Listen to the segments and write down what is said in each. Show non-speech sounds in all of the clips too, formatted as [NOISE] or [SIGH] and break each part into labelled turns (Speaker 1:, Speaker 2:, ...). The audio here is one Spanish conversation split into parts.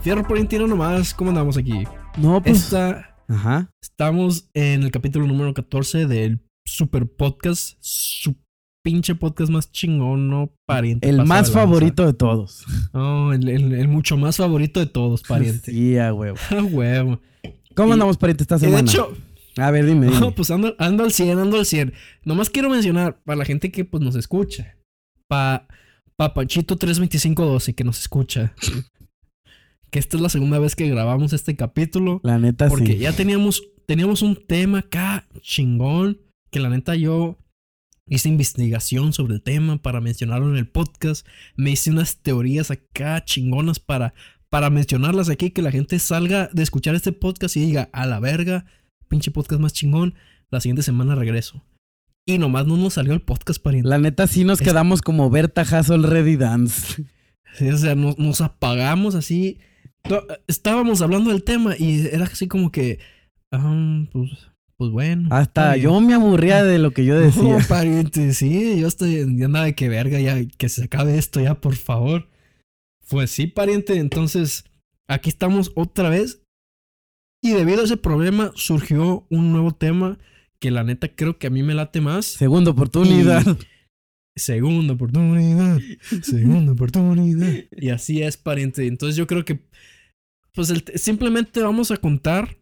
Speaker 1: Fierro por tiro nomás, ¿cómo andamos aquí?
Speaker 2: No, pues.
Speaker 1: Esta-
Speaker 2: Ajá.
Speaker 1: estamos en el capítulo número 14 del super podcast. Su pinche podcast más chingón, ¿no? Pariente.
Speaker 2: El más favorito de todos. [LAUGHS]
Speaker 1: No, el, el- el mucho más favorito de todos, [LAUGHS] pariente.
Speaker 2: Sí, a huevo. [LAUGHS]
Speaker 1: Ah, huevo.
Speaker 2: ¿Cómo
Speaker 1: Y-
Speaker 2: andamos, pariente, esta
Speaker 1: Y de
Speaker 2: semana?
Speaker 1: hecho,
Speaker 2: a ver, dime, dime.
Speaker 1: no, pues ando, ando al 100, ando al 100. Nomás quiero mencionar para la gente que pues nos escucha. Pa, pa Panchito 32512 que nos escucha. que esta es la segunda vez que grabamos este capítulo.
Speaker 2: La neta,
Speaker 1: Porque
Speaker 2: sí.
Speaker 1: ya teníamos, teníamos un tema acá chingón. Que la neta yo hice investigación sobre el tema para mencionarlo en el podcast. Me hice unas teorías acá chingonas para, para mencionarlas aquí. Que la gente salga de escuchar este podcast y diga, a la verga, pinche podcast más chingón. La siguiente semana regreso. Y nomás no nos salió el podcast, pariente.
Speaker 2: La neta, sí nos
Speaker 1: Es-
Speaker 2: quedamos como Berta Hassel Ready Dance.
Speaker 1: Sí, o sea, nos, nos apagamos así. Estábamos hablando del tema y era así como que, ah, pues, pues bueno.
Speaker 2: Hasta yo me aburría de lo que yo [LAUGHS] decía.
Speaker 1: No, pariente, sí, yo estoy, ya nada de que verga, ya, que se acabe esto ya, por favor. Pues sí, pariente, entonces, aquí estamos otra vez. Y debido a ese problema surgió un nuevo tema que la neta creo que a mí me late más.
Speaker 2: Segunda oportunidad.
Speaker 1: Segunda oportunidad. Segunda oportunidad. Y así es, pariente. Entonces yo creo que, pues el- simplemente vamos a contar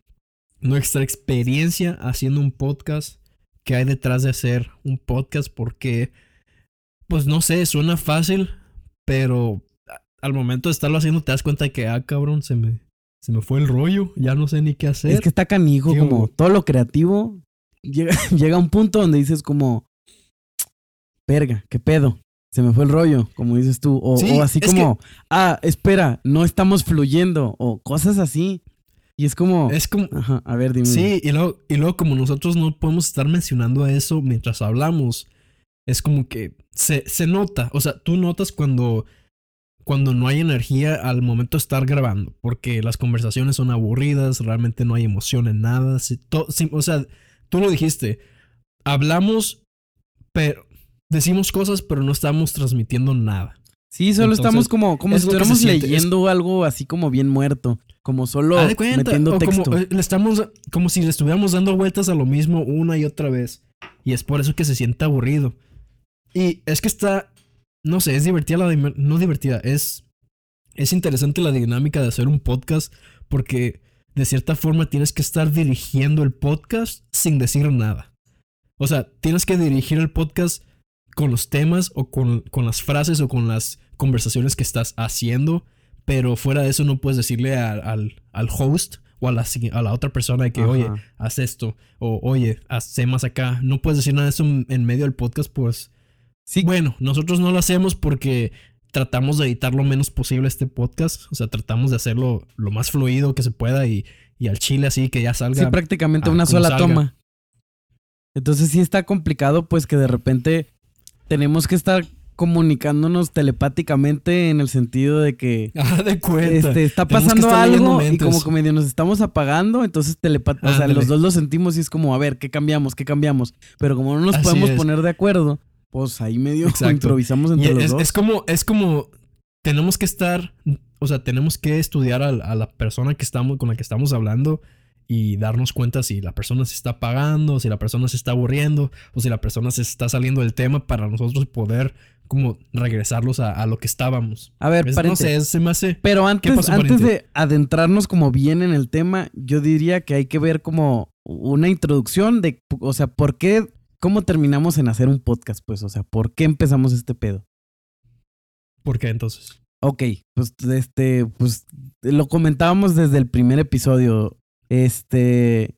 Speaker 1: nuestra experiencia haciendo un podcast. Que hay detrás de hacer un podcast? Porque, pues no sé, suena fácil, pero al momento de estarlo haciendo te das cuenta de que, ah, cabrón, se me, se me fue el rollo. Ya no sé ni qué hacer.
Speaker 2: Es que está canijo,
Speaker 1: Digo-
Speaker 2: como todo lo creativo. Llega, [LAUGHS] llega a un punto donde dices como, verga, ¿qué pedo? Se me fue el rollo, como dices tú. O,
Speaker 1: Sí,
Speaker 2: o así como, ah, espera, no estamos fluyendo. O cosas así. Y es como,
Speaker 1: es como,
Speaker 2: ajá, a ver, dime.
Speaker 1: Sí, y luego, y luego como nosotros no podemos estar mencionando eso mientras hablamos, es como que se, se nota, o sea, tú notas cuando, cuando no hay energía al momento de estar grabando, porque las conversaciones son aburridas, realmente no hay emoción en nada, si- to- si- o sea, tú lo dijiste, hablamos, pero decimos cosas, pero no estamos transmitiendo nada.
Speaker 2: Sí, solo
Speaker 1: Entonces,
Speaker 2: estamos como, como
Speaker 1: es
Speaker 2: si estuviéramos
Speaker 1: es-
Speaker 2: leyendo algo así como bien muerto. Como solo
Speaker 1: cuenta,
Speaker 2: metiendo
Speaker 1: o
Speaker 2: texto.
Speaker 1: Como, eh, le estamos, como si le estuviéramos dando vueltas a lo mismo una y otra vez. Y es por eso que se siente aburrido. Y es que está, no sé, es divertida la, no divertida, es, es interesante la dinámica de hacer un podcast porque de cierta forma tienes que estar dirigiendo el podcast sin decir nada. O sea, tienes que dirigir el podcast con los temas o con, con las frases o con las conversaciones que estás haciendo pero fuera de eso no puedes decirle a- al, al host o a la, a la otra persona que,
Speaker 2: Ajá.
Speaker 1: oye, haz esto, o oye, haz más acá. No puedes decir nada de eso en, medio del podcast, pues.
Speaker 2: Sí.
Speaker 1: Bueno, nosotros no lo hacemos porque tratamos de editar lo menos posible este podcast. O sea, tratamos de hacerlo lo más fluido que se pueda y, y al chile así que ya salga.
Speaker 2: Sí, prácticamente una sola
Speaker 1: salga.
Speaker 2: toma. Entonces sí está complicado, pues que de repente tenemos que estar comunicándonos telepáticamente en el sentido de que [LAUGHS]
Speaker 1: Ah, de cuenta.
Speaker 2: este, está pasando algo y como que medio nos estamos apagando, entonces telepat o sea, los dos lo sentimos y es como, a ver, ¿qué cambiamos? ¿Qué cambiamos? Pero como no nos
Speaker 1: Así
Speaker 2: podemos
Speaker 1: es.
Speaker 2: poner de acuerdo, pues ahí medio [LAUGHS] improvisamos
Speaker 1: Y
Speaker 2: entre los
Speaker 1: es,
Speaker 2: dos.
Speaker 1: es como, es como, tenemos que estar, o sea, tenemos que estudiar a, la persona que estamos, con la que estamos hablando y darnos cuenta si la persona se está apagando, si la persona se está aburriendo o si la persona se está saliendo del tema para nosotros poder como regresarlos a, a lo que estábamos.
Speaker 2: A ver,
Speaker 1: Es- no
Speaker 2: pariente.
Speaker 1: sé, se me hace...
Speaker 2: Pero antes,
Speaker 1: pasó,
Speaker 2: antes de adentrarnos como bien en el tema, yo diría que hay que ver como una introducción de, o sea, ¿por qué, cómo terminamos en hacer un podcast? Pues, o sea, ¿por qué empezamos este pedo?
Speaker 1: ¿Por qué entonces?
Speaker 2: Ok, pues, este, pues, lo comentábamos desde el primer episodio. Este...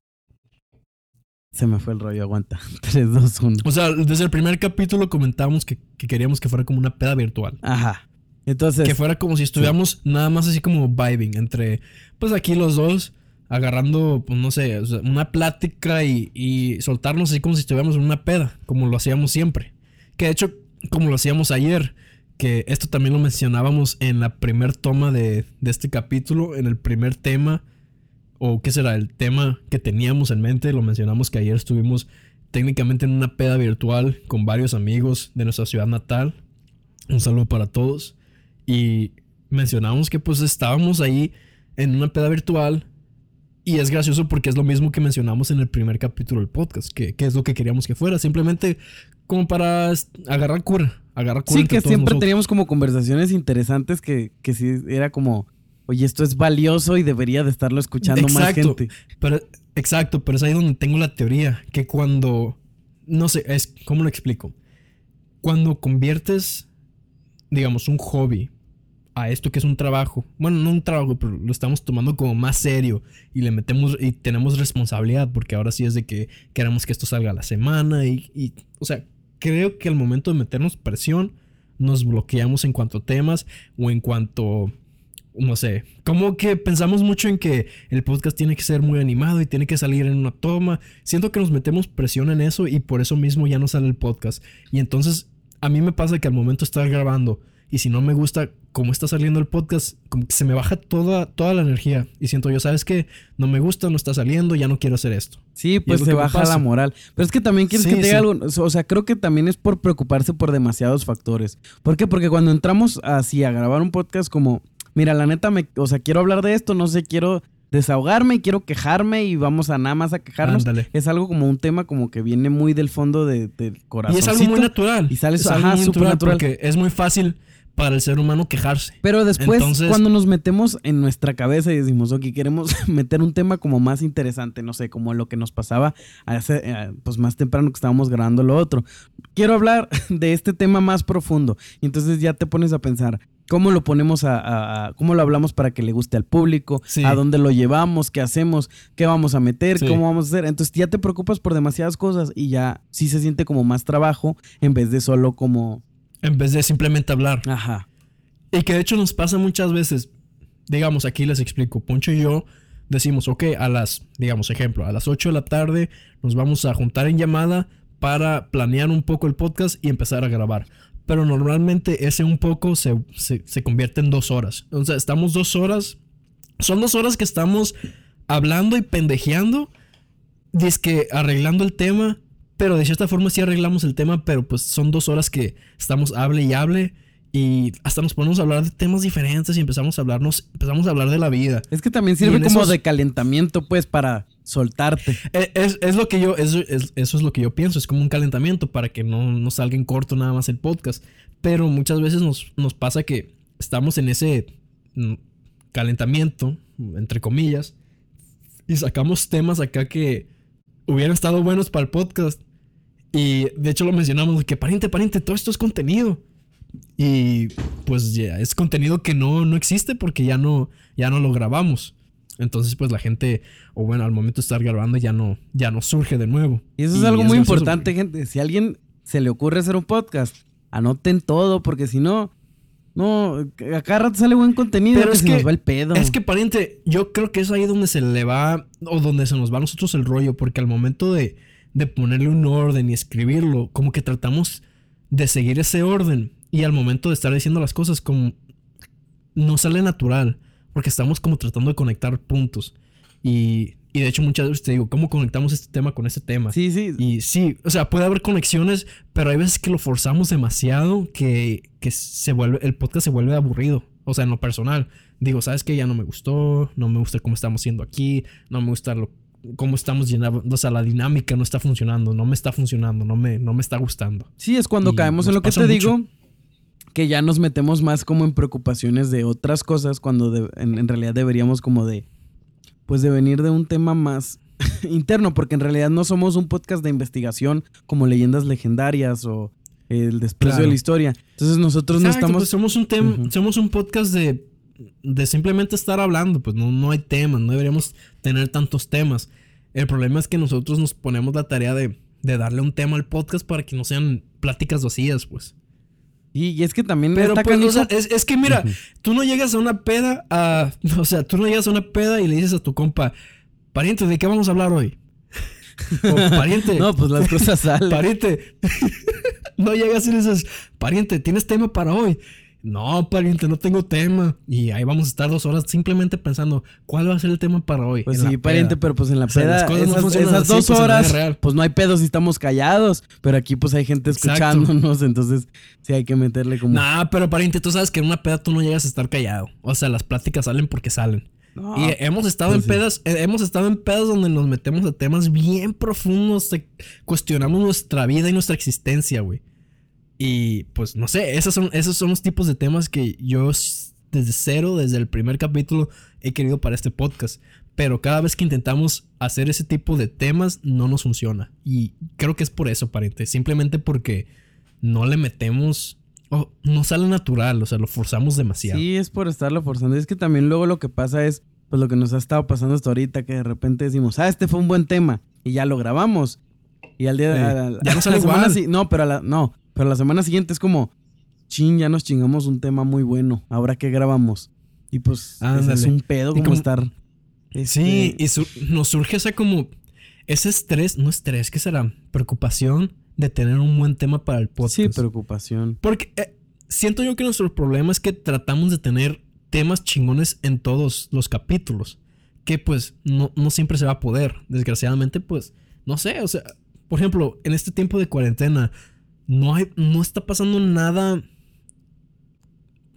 Speaker 2: Se me fue el rollo, aguanta. 3, 2, 1.
Speaker 1: O sea, desde el primer capítulo comentábamos que, que queríamos que fuera como una peda virtual.
Speaker 2: Ajá. Entonces,
Speaker 1: Que fuera como si estuviéramos nada más así como vibing entre, pues aquí los dos, agarrando, pues no sé, o sea, una plática y, y soltarnos así como si estuviéramos en una peda, como lo hacíamos siempre. Que de hecho, como lo hacíamos ayer, que esto también lo mencionábamos en la primer toma de, de este capítulo, en el primer tema, o qué será, el tema que teníamos en mente, lo mencionamos que ayer estuvimos técnicamente en una peda virtual con varios amigos de nuestra ciudad natal. Un saludo para todos. Y mencionamos que pues estábamos ahí en una peda virtual y es gracioso porque es lo mismo que mencionamos en el primer capítulo del podcast, que, que es lo que queríamos que fuera, simplemente como para agarrar cura, agarrar cura.
Speaker 2: Sí, que siempre teníamos como conversaciones interesantes que, que sí era como, oye, esto es valioso y debería de estarlo escuchando más gente.
Speaker 1: Pero, exacto, pero es ahí donde tengo la teoría, que cuando, no sé, es, ¿cómo lo explico? Cuando conviertes, digamos, un hobby a esto que es un trabajo. Bueno, no un trabajo, pero lo estamos tomando como más serio y le metemos y tenemos responsabilidad porque ahora sí es de que queremos que esto salga a la semana y, y o sea, creo que al momento de meternos presión nos bloqueamos en cuanto a temas o en cuanto no sé, como que pensamos mucho en que el podcast tiene que ser muy animado y tiene que salir en una toma. Siento que nos metemos presión en eso y por eso mismo ya no sale el podcast. Y entonces a mí me pasa que al momento de estar grabando y si no me gusta cómo está saliendo el podcast, como que se me baja toda, toda la energía. Y siento yo, ¿sabes qué? No me gusta, no está saliendo, ya no quiero hacer esto.
Speaker 2: Sí, pues se baja la moral. Pero es que también quieres que te diga algo. O sea, creo que también es por preocuparse por demasiados factores. ¿Por qué? Porque cuando entramos así a grabar un podcast como, mira, la neta, me, o sea, quiero hablar de esto, no sé, quiero desahogarme y quiero quejarme y vamos a nada más a quejarnos. Es algo como un tema como que viene muy del fondo de, del corazón.
Speaker 1: Y es algo muy natural.
Speaker 2: Y sales, ajá, súper natural.
Speaker 1: Porque es muy fácil para el ser humano quejarse.
Speaker 2: Pero después, cuando nos metemos en nuestra cabeza y decimos, ok, queremos [LAUGHS] meter un tema como más interesante, no sé, como lo que nos pasaba hace, eh, pues más temprano que estábamos grabando lo otro. Quiero hablar [LAUGHS] de este tema más profundo. Y entonces ya te pones a pensar, ¿Cómo lo ponemos a, cómo lo hablamos para que le guste al público? ¿A dónde lo llevamos? ¿Qué hacemos? ¿Qué vamos a meter? ¿Cómo vamos a hacer? Entonces ya te preocupas por demasiadas cosas y ya sí se siente como más trabajo en vez de solo como
Speaker 1: en vez de simplemente hablar.
Speaker 2: Ajá.
Speaker 1: Y que de hecho nos pasa muchas veces. Digamos, aquí les explico. Poncho y yo decimos, ok, a las, digamos, ejemplo, a las 8 de la tarde nos vamos a juntar en llamada para planear un poco el podcast y empezar a grabar. Pero normalmente ese un poco se, se, convierte en dos horas. O sea, estamos dos horas. Son dos horas que estamos hablando y pendejeando. que arreglando el tema pero de cierta forma sí arreglamos el tema, pero pues son dos horas que estamos hable y hable. Y hasta nos ponemos a hablar de temas diferentes y empezamos a hablarnos, empezamos a hablar de la vida.
Speaker 2: Es que también sirve como de calentamiento, pues, para soltarte.
Speaker 1: E, es, lo que yo, eso es, lo que yo pienso, es como un calentamiento para que no, no salga en corto nada más el podcast. Pero muchas veces nos, nos pasa que estamos en ese mm, calentamiento, entre comillas, y sacamos temas acá que hubieran estado buenos para el podcast y de hecho lo mencionamos, que pariente, pariente, todo esto es contenido. Y pues ya, es contenido que no, no existe porque ya no, ya no lo grabamos. Entonces, pues la gente, o bueno, al momento de estar grabando ya no, ya no surge de nuevo.
Speaker 2: Y eso es algo muy importante, gente. Si a alguien se le ocurre hacer un podcast, anoten todo, porque si no, no, acá rato sale buen contenido, pero es que nos va el pedo.
Speaker 1: Es que, pariente, yo creo que es ahí donde se le va, o donde se nos va a nosotros el rollo, porque al momento de de ponerle un orden y escribirlo, como que tratamos de seguir ese orden y al momento de estar diciendo las cosas como no sale natural, porque estamos como tratando de conectar puntos. Y, y de hecho muchas veces te digo, ¿cómo conectamos este tema con este tema?
Speaker 2: Sí, sí.
Speaker 1: Y sí, o sea, puede haber conexiones, pero hay veces que lo forzamos demasiado que, que se vuelve, el podcast se vuelve aburrido. O sea, en lo personal. Digo, ¿sabes qué? Ya no me gustó, no me gusta cómo estamos haciendo aquí, no me gusta lo, cómo estamos llenando, o sea, la dinámica no está funcionando, no me está funcionando, no me, no me está gustando.
Speaker 2: Sí, es cuando caemos en lo que te digo, que ya nos metemos más como en preocupaciones de otras cosas, cuando en, realidad deberíamos como de, pues de venir de un tema más [LAUGHS] interno, porque en realidad no somos un podcast de investigación como leyendas legendarias o el desprecio de la historia. Entonces nosotros no estamos... Pues
Speaker 1: somos un tema, somos un podcast de de simplemente estar hablando, pues no, no hay temas, no deberíamos tener tantos temas. El problema es que nosotros nos ponemos la tarea de, darle un tema al podcast para que no sean pláticas vacías, pues.
Speaker 2: Y, es que también
Speaker 1: Pero pues, es, que mira, tú no llegas a una peda a... [LAUGHS] O sea, tú no llegas a una peda y le dices a tu compa, pariente, ¿de qué vamos a hablar hoy? [LAUGHS]
Speaker 2: pariente. no, pues las cosas [LAUGHS] salen.
Speaker 1: Pariente. no llegas y dices, pariente, ¿tienes tema para hoy? No, pariente, no tengo tema. Y ahí vamos a estar dos horas simplemente pensando, ¿cuál va a ser el tema para hoy?
Speaker 2: Pues sí, pariente, pero pues en la
Speaker 1: O sea, las
Speaker 2: peda,
Speaker 1: cosas no
Speaker 2: esas,
Speaker 1: así,
Speaker 2: dos
Speaker 1: pues,
Speaker 2: horas, pues no hay pedos si estamos callados. Pero aquí pues hay gente
Speaker 1: Exacto.
Speaker 2: escuchándonos, entonces sí hay que meterle como...
Speaker 1: Nah, pero pariente, tú sabes que en una peda tú no llegas a estar callado. O sea, las pláticas salen porque salen.
Speaker 2: No,
Speaker 1: Y hemos estado
Speaker 2: pues
Speaker 1: en pedas, eh, hemos estado en pedas donde nos metemos a temas bien profundos, cuestionamos nuestra vida y nuestra existencia, güey. Y pues no sé, esos son, esos son los tipos de temas que yo desde cero, desde el primer capítulo, he querido para este podcast. Pero cada vez que intentamos hacer ese tipo de temas, no nos funciona. Y creo que es por eso, pariente. Simplemente porque no le metemos. o no sale natural, o sea, lo forzamos demasiado.
Speaker 2: Sí, es por estarlo forzando. Es que también luego lo que pasa es, pues lo que nos ha estado pasando hasta ahorita, que de repente decimos, ah, este fue un buen tema, y ya lo grabamos. Y al día de
Speaker 1: Sí. [LAUGHS]
Speaker 2: a la-
Speaker 1: Ya no sale
Speaker 2: la semana
Speaker 1: igual.
Speaker 2: si- No, pero a la, no, pero la semana siguiente es como, chin, ya nos chingamos un tema muy bueno. Ahora qué grabamos. Y pues es un pedo
Speaker 1: Y
Speaker 2: como,
Speaker 1: como-
Speaker 2: estar.
Speaker 1: Sí,
Speaker 2: este,
Speaker 1: y su- nos surge esa como ese estrés, no estrés, ¿qué será? Preocupación de tener un buen tema para el podcast.
Speaker 2: sí, preocupación.
Speaker 1: Porque eh, siento yo que nuestro problema es que tratamos de tener temas chingones en todos los capítulos. Que pues no, no siempre se va a poder. Desgraciadamente, pues, no sé, o sea, por ejemplo, en este tiempo de cuarentena, no hay, no está pasando nada.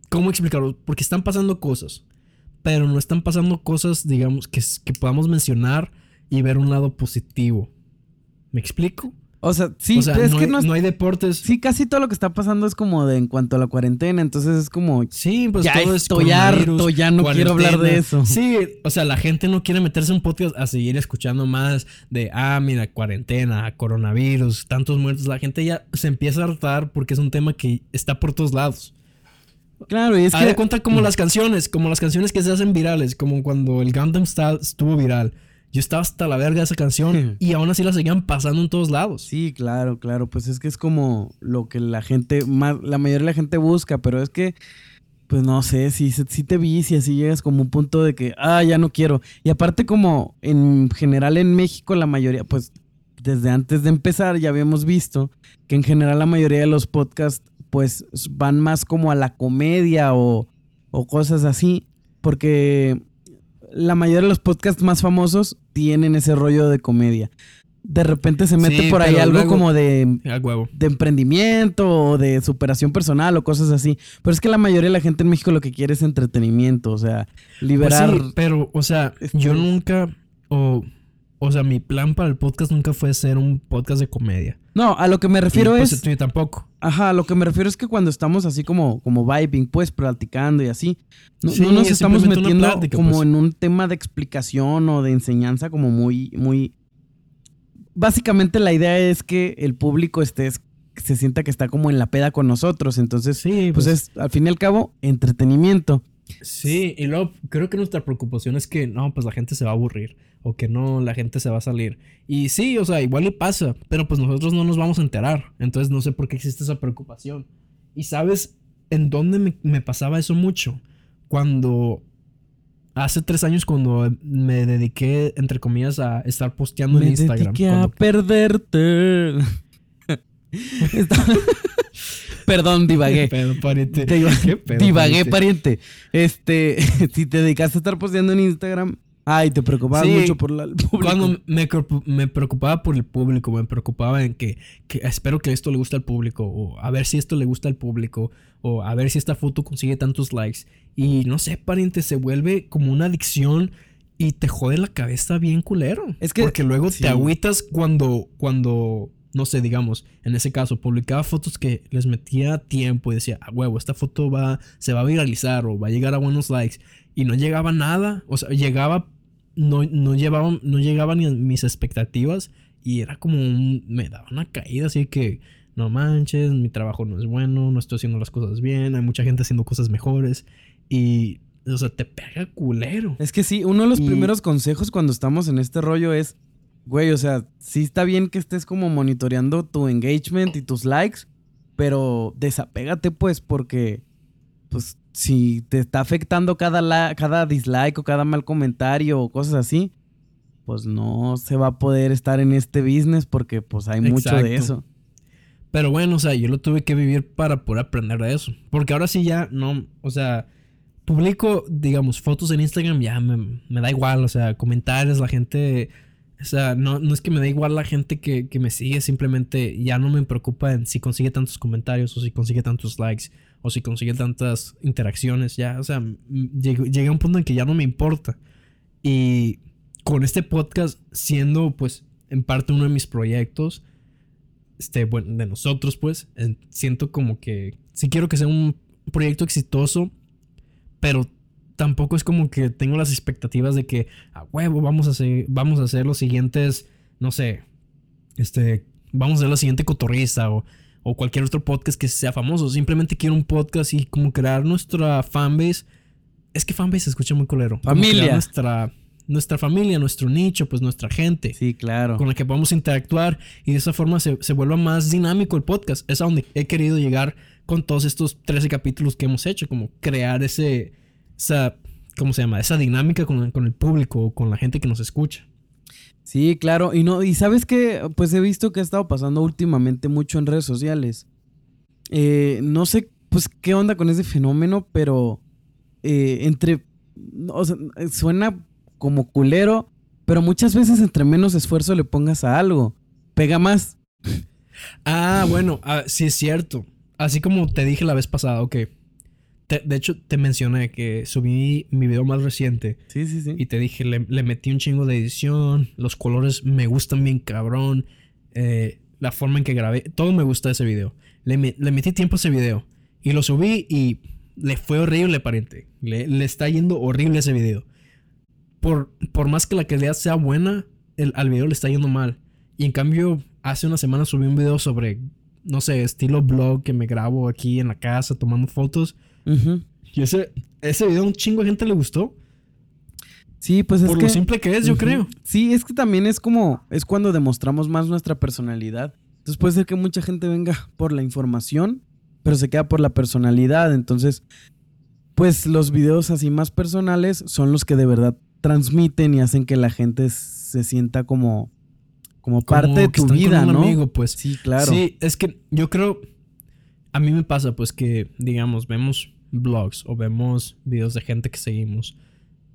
Speaker 1: ¿Cómo explicarlo? Porque están pasando cosas. Pero no están pasando cosas, digamos, que, que podamos mencionar y ver un lado positivo. ¿Me explico?
Speaker 2: O sea, sí,
Speaker 1: o sea,
Speaker 2: es
Speaker 1: no,
Speaker 2: que
Speaker 1: hay,
Speaker 2: no es-
Speaker 1: no hay deportes.
Speaker 2: Sí, casi todo lo que está pasando es como de en cuanto a la cuarentena, entonces es como...
Speaker 1: Sí, pues
Speaker 2: ya
Speaker 1: todo es
Speaker 2: estoy harto, ya no quiero hablar de eso.
Speaker 1: Sí, o sea, la gente no quiere meterse en un podcast a seguir escuchando más de, ah, mira, cuarentena, coronavirus, tantos muertos. La gente ya se empieza a hartar porque es un tema que está por todos lados.
Speaker 2: Claro, y es
Speaker 1: Haz
Speaker 2: que...
Speaker 1: de cuenta como las canciones, como las canciones que se hacen virales, como cuando el Gundam Style estuvo viral. Yo estaba hasta la verga de esa canción y aún así la seguían pasando en todos lados.
Speaker 2: Sí, claro, claro. Pues es que es como lo que la gente, más, la mayoría de la gente busca, pero es que, pues no sé, si, si te vicias, si llegas como un punto de que, ah, ya no quiero. Y aparte como en general en México la mayoría, pues desde antes de empezar ya habíamos visto que en general la mayoría de los podcasts pues van más como a la comedia o, o cosas así, porque la mayoría de los podcasts más famosos tienen ese rollo de comedia. De repente se mete
Speaker 1: Sí,
Speaker 2: por ahí algo
Speaker 1: luego-
Speaker 2: como de, de emprendimiento o de superación personal o cosas así. Pero es que la mayoría de la gente en México lo que quiere es entretenimiento, o sea, liberar...
Speaker 1: Pues sí, pero, o sea,
Speaker 2: Este-
Speaker 1: yo nunca, o, o sea, mi plan para el podcast nunca fue ser un podcast de comedia.
Speaker 2: No, a lo que me
Speaker 1: Y,
Speaker 2: refiero
Speaker 1: pues,
Speaker 2: es...
Speaker 1: tampoco.
Speaker 2: Ajá, a lo que me refiero es que cuando estamos así como, como vibing, pues, platicando y así, no,
Speaker 1: Sí,
Speaker 2: no nos
Speaker 1: es
Speaker 2: estamos metiendo
Speaker 1: plática,
Speaker 2: como
Speaker 1: pues.
Speaker 2: en un tema de explicación o de enseñanza como muy, muy... Básicamente la idea es que el público esté, se sienta que está como en la peda con nosotros, entonces,
Speaker 1: Sí,
Speaker 2: pues es, al fin y al cabo, entretenimiento.
Speaker 1: Sí, y luego creo que nuestra preocupación es que no, pues la gente se va a aburrir o que no, la gente se va a salir. Y sí, o sea, igual le pasa, pero pues nosotros no nos vamos a enterar. Entonces no sé por qué existe esa preocupación. Y sabes en dónde me, me pasaba eso mucho? Cuando hace tres años cuando me dediqué, entre comillas, a estar posteando en
Speaker 2: Me
Speaker 1: Instagram.
Speaker 2: dediqué a perderte. [LAUGHS] Perdón,
Speaker 1: ¿Qué
Speaker 2: divagué. [LAUGHS]
Speaker 1: pedo, pariente? [LAUGHS] ¿Qué pedo,
Speaker 2: Divagué,
Speaker 1: pariente?
Speaker 2: pariente. Este, si te dedicaste a estar posteando en Instagram, ay, te preocupabas
Speaker 1: Sí,
Speaker 2: mucho por la, el público.
Speaker 1: Cuando me, preocup- me preocupaba por el público, me preocupaba en que, que espero que esto le guste al público, o a ver si esto le gusta al público, o a ver si esta foto consigue tantos likes. Y no sé, pariente, se vuelve como una adicción y te jode la cabeza bien culero.
Speaker 2: Es que-
Speaker 1: Porque luego
Speaker 2: sí.
Speaker 1: te agüitas cuando, cuando, no sé, digamos, en ese caso, publicaba fotos que les metía tiempo y decía, a huevo, esta foto va, se va a viralizar o va a llegar a buenos likes. Y no llegaba nada, o sea, llegaba no, no, llevaba, no llegaba ni a mis expectativas y era como un, me daba una caída así que no manches, mi trabajo no es bueno, no estoy haciendo las cosas bien, hay mucha gente haciendo cosas mejores y, o sea, te pega culero.
Speaker 2: Es que sí, uno de los
Speaker 1: Y-
Speaker 2: primeros consejos cuando estamos en este rollo es, güey, o sea, sí está bien que estés como monitoreando tu engagement y tus likes, pero desapégate pues porque, pues, si te está afectando cada, la- cada dislike o cada mal comentario o cosas así, pues no se va a poder estar en este business porque pues hay mucho de eso.
Speaker 1: Pero bueno, o sea, yo lo tuve que vivir para poder aprender de eso. Porque ahora sí ya no, o sea, publico, digamos, fotos en Instagram, ya me, me da igual, o sea, comentarios, la gente, o sea, no, no es que me da igual la gente que, que me sigue, simplemente ya no me preocupa en si consigue tantos comentarios o si consigue tantos likes o si consigue tantas interacciones, ya, o sea, llegué a un punto en que ya no me importa. Y con este podcast siendo pues en parte uno de mis proyectos, este, bueno, de nosotros pues, siento como que sí quiero que sea un proyecto exitoso, pero tampoco es como que tengo las expectativas de que a huevo vamos a hacer, vamos a hacer los siguientes, no sé, este, vamos a hacer la siguiente cotorriza o, o cualquier otro podcast que sea famoso. Simplemente quiero un podcast y como crear nuestra fanbase. Es que fanbase se escucha muy colero.
Speaker 2: Familia.
Speaker 1: Nuestra nuestra familia, nuestro nicho, pues nuestra gente.
Speaker 2: Sí, claro.
Speaker 1: Con la que podemos interactuar y de esa forma se, vuelva más dinámico el podcast. Es a donde he querido llegar con todos estos 13 capítulos que hemos hecho, como crear ese, esa, ¿cómo se llama? Esa dinámica con, con el público, con la gente que nos escucha.
Speaker 2: Sí, claro. Y no, y sabes que, pues he visto que ha estado pasando últimamente mucho en redes sociales. Eh, no sé, pues, qué onda con ese fenómeno, pero eh, entre. O sea, suena como culero, pero muchas veces entre menos esfuerzo le pongas a algo, pega más.
Speaker 1: Ah, bueno, ah, sí es cierto. Así como te dije la vez pasada, ok. De hecho, te mencioné que subí mi video más reciente.
Speaker 2: Sí, sí, sí.
Speaker 1: Y te dije, le, metí un chingo de edición. Los colores me gustan bien, cabrón. Eh, la forma en que grabé. Todo me gusta ese video. Le, metí tiempo a ese video. Y lo subí y le fue horrible, pariente. Le, le está yendo horrible ese video por, más que la calidad sea buena, el, al video le está yendo mal. Y en cambio, hace una semana subí un video sobre, no sé, estilo blog que me grabo aquí en la casa tomando fotos. Y ese, ese video a un chingo de gente le gustó.
Speaker 2: Sí, pues es
Speaker 1: Por lo simple que es, yo creo.
Speaker 2: Sí, es que también es como, es cuando demostramos más nuestra personalidad. Entonces puede ser que mucha gente venga por la información, pero se queda por la personalidad. Entonces, pues los videos así más personales son los que de verdad transmiten y hacen que la gente se sienta como, como, parte de tu vida, ¿no?
Speaker 1: amigo, pues.
Speaker 2: Sí, claro.
Speaker 1: Sí, es que yo creo, a mí me pasa pues que, digamos, vemos blogs o vemos videos de gente que seguimos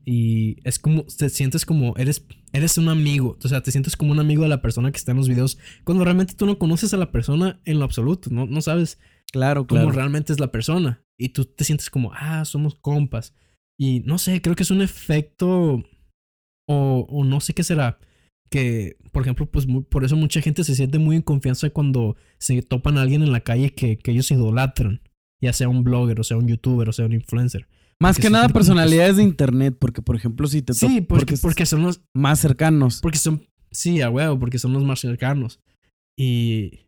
Speaker 1: y es como, te sientes como, eres, eres un amigo, o sea, te sientes como un amigo de la persona que está en los videos cuando realmente tú no conoces a la persona en lo absoluto, no, no sabes
Speaker 2: claro,
Speaker 1: cómo realmente es la persona y tú te sientes como, ah, somos compas. Y no sé, creo que es un efecto o, no sé qué será. Que, por ejemplo, pues por eso mucha gente se siente muy en confianza cuando se topan a alguien en la calle que, ellos idolatran. Ya sea un blogger, o sea un youtuber, o sea un influencer.
Speaker 2: Más que nada personalidades de internet, porque por ejemplo si te
Speaker 1: Sí, porque, porque, son los
Speaker 2: más cercanos.
Speaker 1: Porque son, sí, a huevo, porque son los más cercanos. Y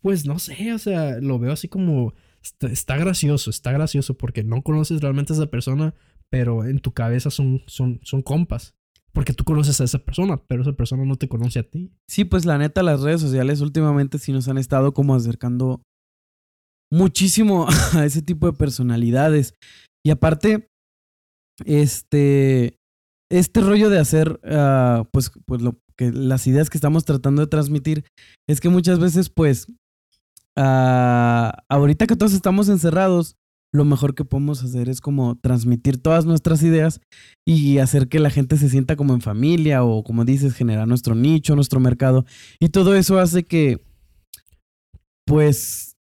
Speaker 1: pues no sé, o sea, lo veo así como está, gracioso, está gracioso porque no conoces realmente a esa persona, pero en tu cabeza son, son, son compas. Porque tú conoces a esa persona, pero esa persona no te conoce a ti.
Speaker 2: Sí, pues la neta, las redes sociales últimamente sí nos han estado como acercando muchísimo [LAUGHS] a ese tipo de personalidades. Y aparte, este, este rollo de hacer, ah, pues, pues lo que las ideas que estamos tratando de transmitir es que muchas veces, pues, uh, ahorita que todos estamos encerrados, lo mejor que podemos hacer es como transmitir todas nuestras ideas y hacer que la gente se sienta como en familia o como dices, generar nuestro nicho, nuestro mercado. Y todo eso hace que, pues,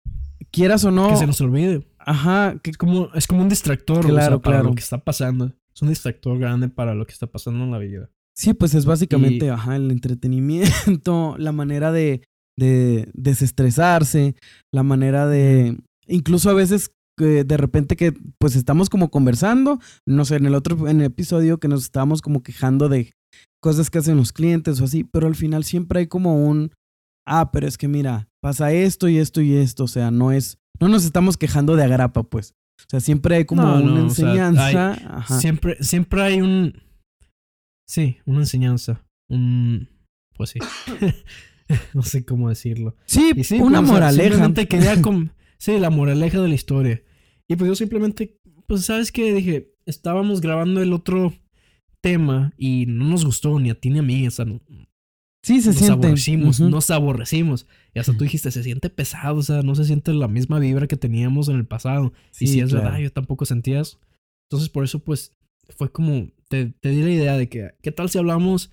Speaker 2: quieras o no...
Speaker 1: Que se nos olvide.
Speaker 2: Ajá.
Speaker 1: Que como, es como un distractor
Speaker 2: claro,
Speaker 1: para lo que está pasando. Es un distractor grande para lo que está pasando en la vida.
Speaker 2: Sí, pues es básicamente, ajá, el entretenimiento, [LAUGHS] la manera de, de desestresarse, la manera de... Incluso a veces de repente que pues estamos como conversando, no sé, en el otro en el episodio que nos estábamos como quejando de cosas que hacen los clientes o así, pero al final siempre hay como un ah, pero es que mira, pasa esto y esto y esto, o sea, no es no nos estamos quejando de agrapa, pues. O sea, siempre hay como una enseñanza.
Speaker 1: siempre siempre hay un sí, una enseñanza, un pues sí. [LAUGHS] no sé cómo decirlo.
Speaker 2: Sí, una pues, moraleja.
Speaker 1: quería [LAUGHS] con Sí, la moraleja de la historia. Y pues yo simplemente, pues sabes qué, dije, estábamos grabando el otro tema y no nos gustó ni a ti ni a mí, o sea,
Speaker 2: Sí, se
Speaker 1: nos
Speaker 2: siente.
Speaker 1: aborrecimos,
Speaker 2: Ujú.
Speaker 1: nos aborrecimos. Y hasta tú dijiste, se siente pesado, o sea, no se siente la misma vibra que teníamos en el pasado. y si es
Speaker 2: claro.
Speaker 1: verdad, yo tampoco sentía eso. Entonces, por eso, pues, fue como, te, te di la idea de que, ¿qué tal si hablamos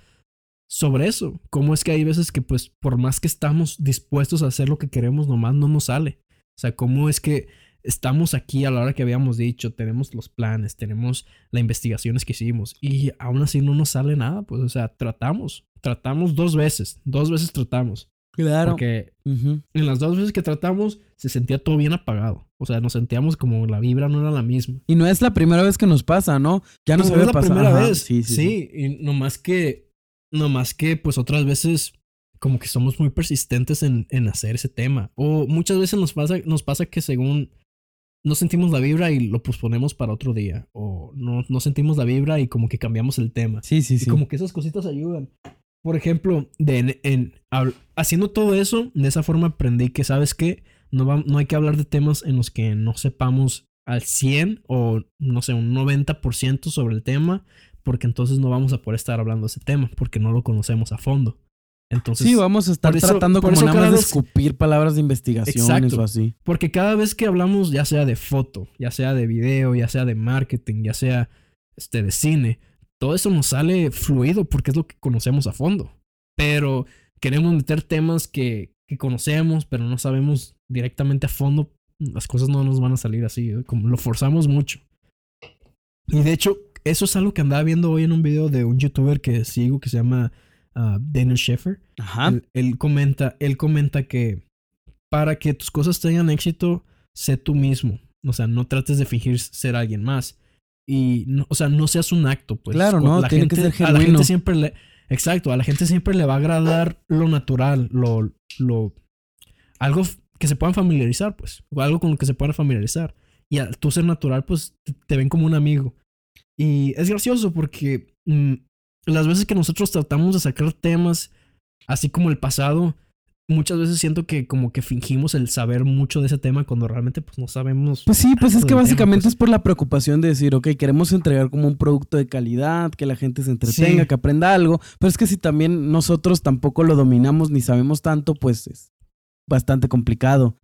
Speaker 1: sobre eso? ¿Cómo es que hay veces que, pues, por más que estamos dispuestos a hacer lo que queremos, nomás no nos sale? O sea, ¿cómo es que estamos aquí a la hora que habíamos dicho, tenemos los planes, tenemos las investigaciones que hicimos y aún así no nos sale nada? Pues, o sea, tratamos, tratamos dos veces, dos veces tratamos.
Speaker 2: Claro.
Speaker 1: Porque en las dos veces que tratamos se sentía todo bien apagado. O sea, nos sentíamos como la vibra no era la misma.
Speaker 2: Y no es la primera vez que nos pasa, ¿no? Ya nos
Speaker 1: No es la primera
Speaker 2: Ajá,
Speaker 1: vez.
Speaker 2: Sí,
Speaker 1: Sí,
Speaker 2: sí, sí.
Speaker 1: y nomás que, nomás que, pues otras veces como que somos muy persistentes en, en hacer ese tema. O muchas veces nos pasa, nos pasa que según no sentimos la vibra y lo posponemos para otro día. O no, no sentimos la vibra y como que cambiamos el tema.
Speaker 2: Sí, sí,
Speaker 1: Y
Speaker 2: sí.
Speaker 1: como que esas cositas ayudan. Por ejemplo, de en, en- hab- haciendo todo eso, de esa forma aprendí que, ¿sabes qué? No, va- no hay que hablar de temas en los que no sepamos al 100 o, no sé, un 90% sobre el tema, porque entonces no vamos a poder estar hablando de ese tema, porque no lo conocemos a fondo. Entonces,
Speaker 2: Sí, vamos a estar
Speaker 1: eso-
Speaker 2: tratando como nada más de escupir palabras de investigaciones
Speaker 1: Exacto.
Speaker 2: o así.
Speaker 1: porque cada vez que hablamos, ya sea de foto, ya sea de video, ya sea de marketing, ya sea este, de cine, todo eso nos sale fluido porque es lo que conocemos a fondo. Pero queremos meter temas que, que conocemos, pero no sabemos directamente a fondo, las cosas no nos van a salir así, ¿eh? como lo forzamos mucho. Y de hecho, eso es algo que andaba viendo hoy en un video de un youtuber que sigo que se llama ah, Daniel Sheffer.
Speaker 2: Ajá.
Speaker 1: Él, él comenta, él comenta que para que tus cosas tengan éxito, sé tú mismo. O sea, no trates de fingir ser alguien más. Y, no- o sea, no seas un acto, pues.
Speaker 2: Claro, no, tiene que ser
Speaker 1: A la
Speaker 2: genuino.
Speaker 1: gente siempre le... Exacto, a la gente siempre le va a agradar lo natural, lo... lo algo que se puedan familiarizar, pues. O algo con lo que se puedan familiarizar. Y al tú ser natural, pues, te, te ven como un amigo. Y es gracioso porque mm, las veces que nosotros tratamos de sacar temas, así como el pasado, muchas veces siento que como que fingimos el saber mucho de ese tema cuando realmente pues no sabemos.
Speaker 2: Pues sí, pues es que
Speaker 1: tema,
Speaker 2: básicamente
Speaker 1: pues.
Speaker 2: es por la preocupación de decir, ok, queremos entregar como un producto de calidad, que la gente se entretenga,
Speaker 1: Sí.
Speaker 2: que aprenda algo, pero es que si también nosotros tampoco lo dominamos ni sabemos tanto, pues es bastante complicado.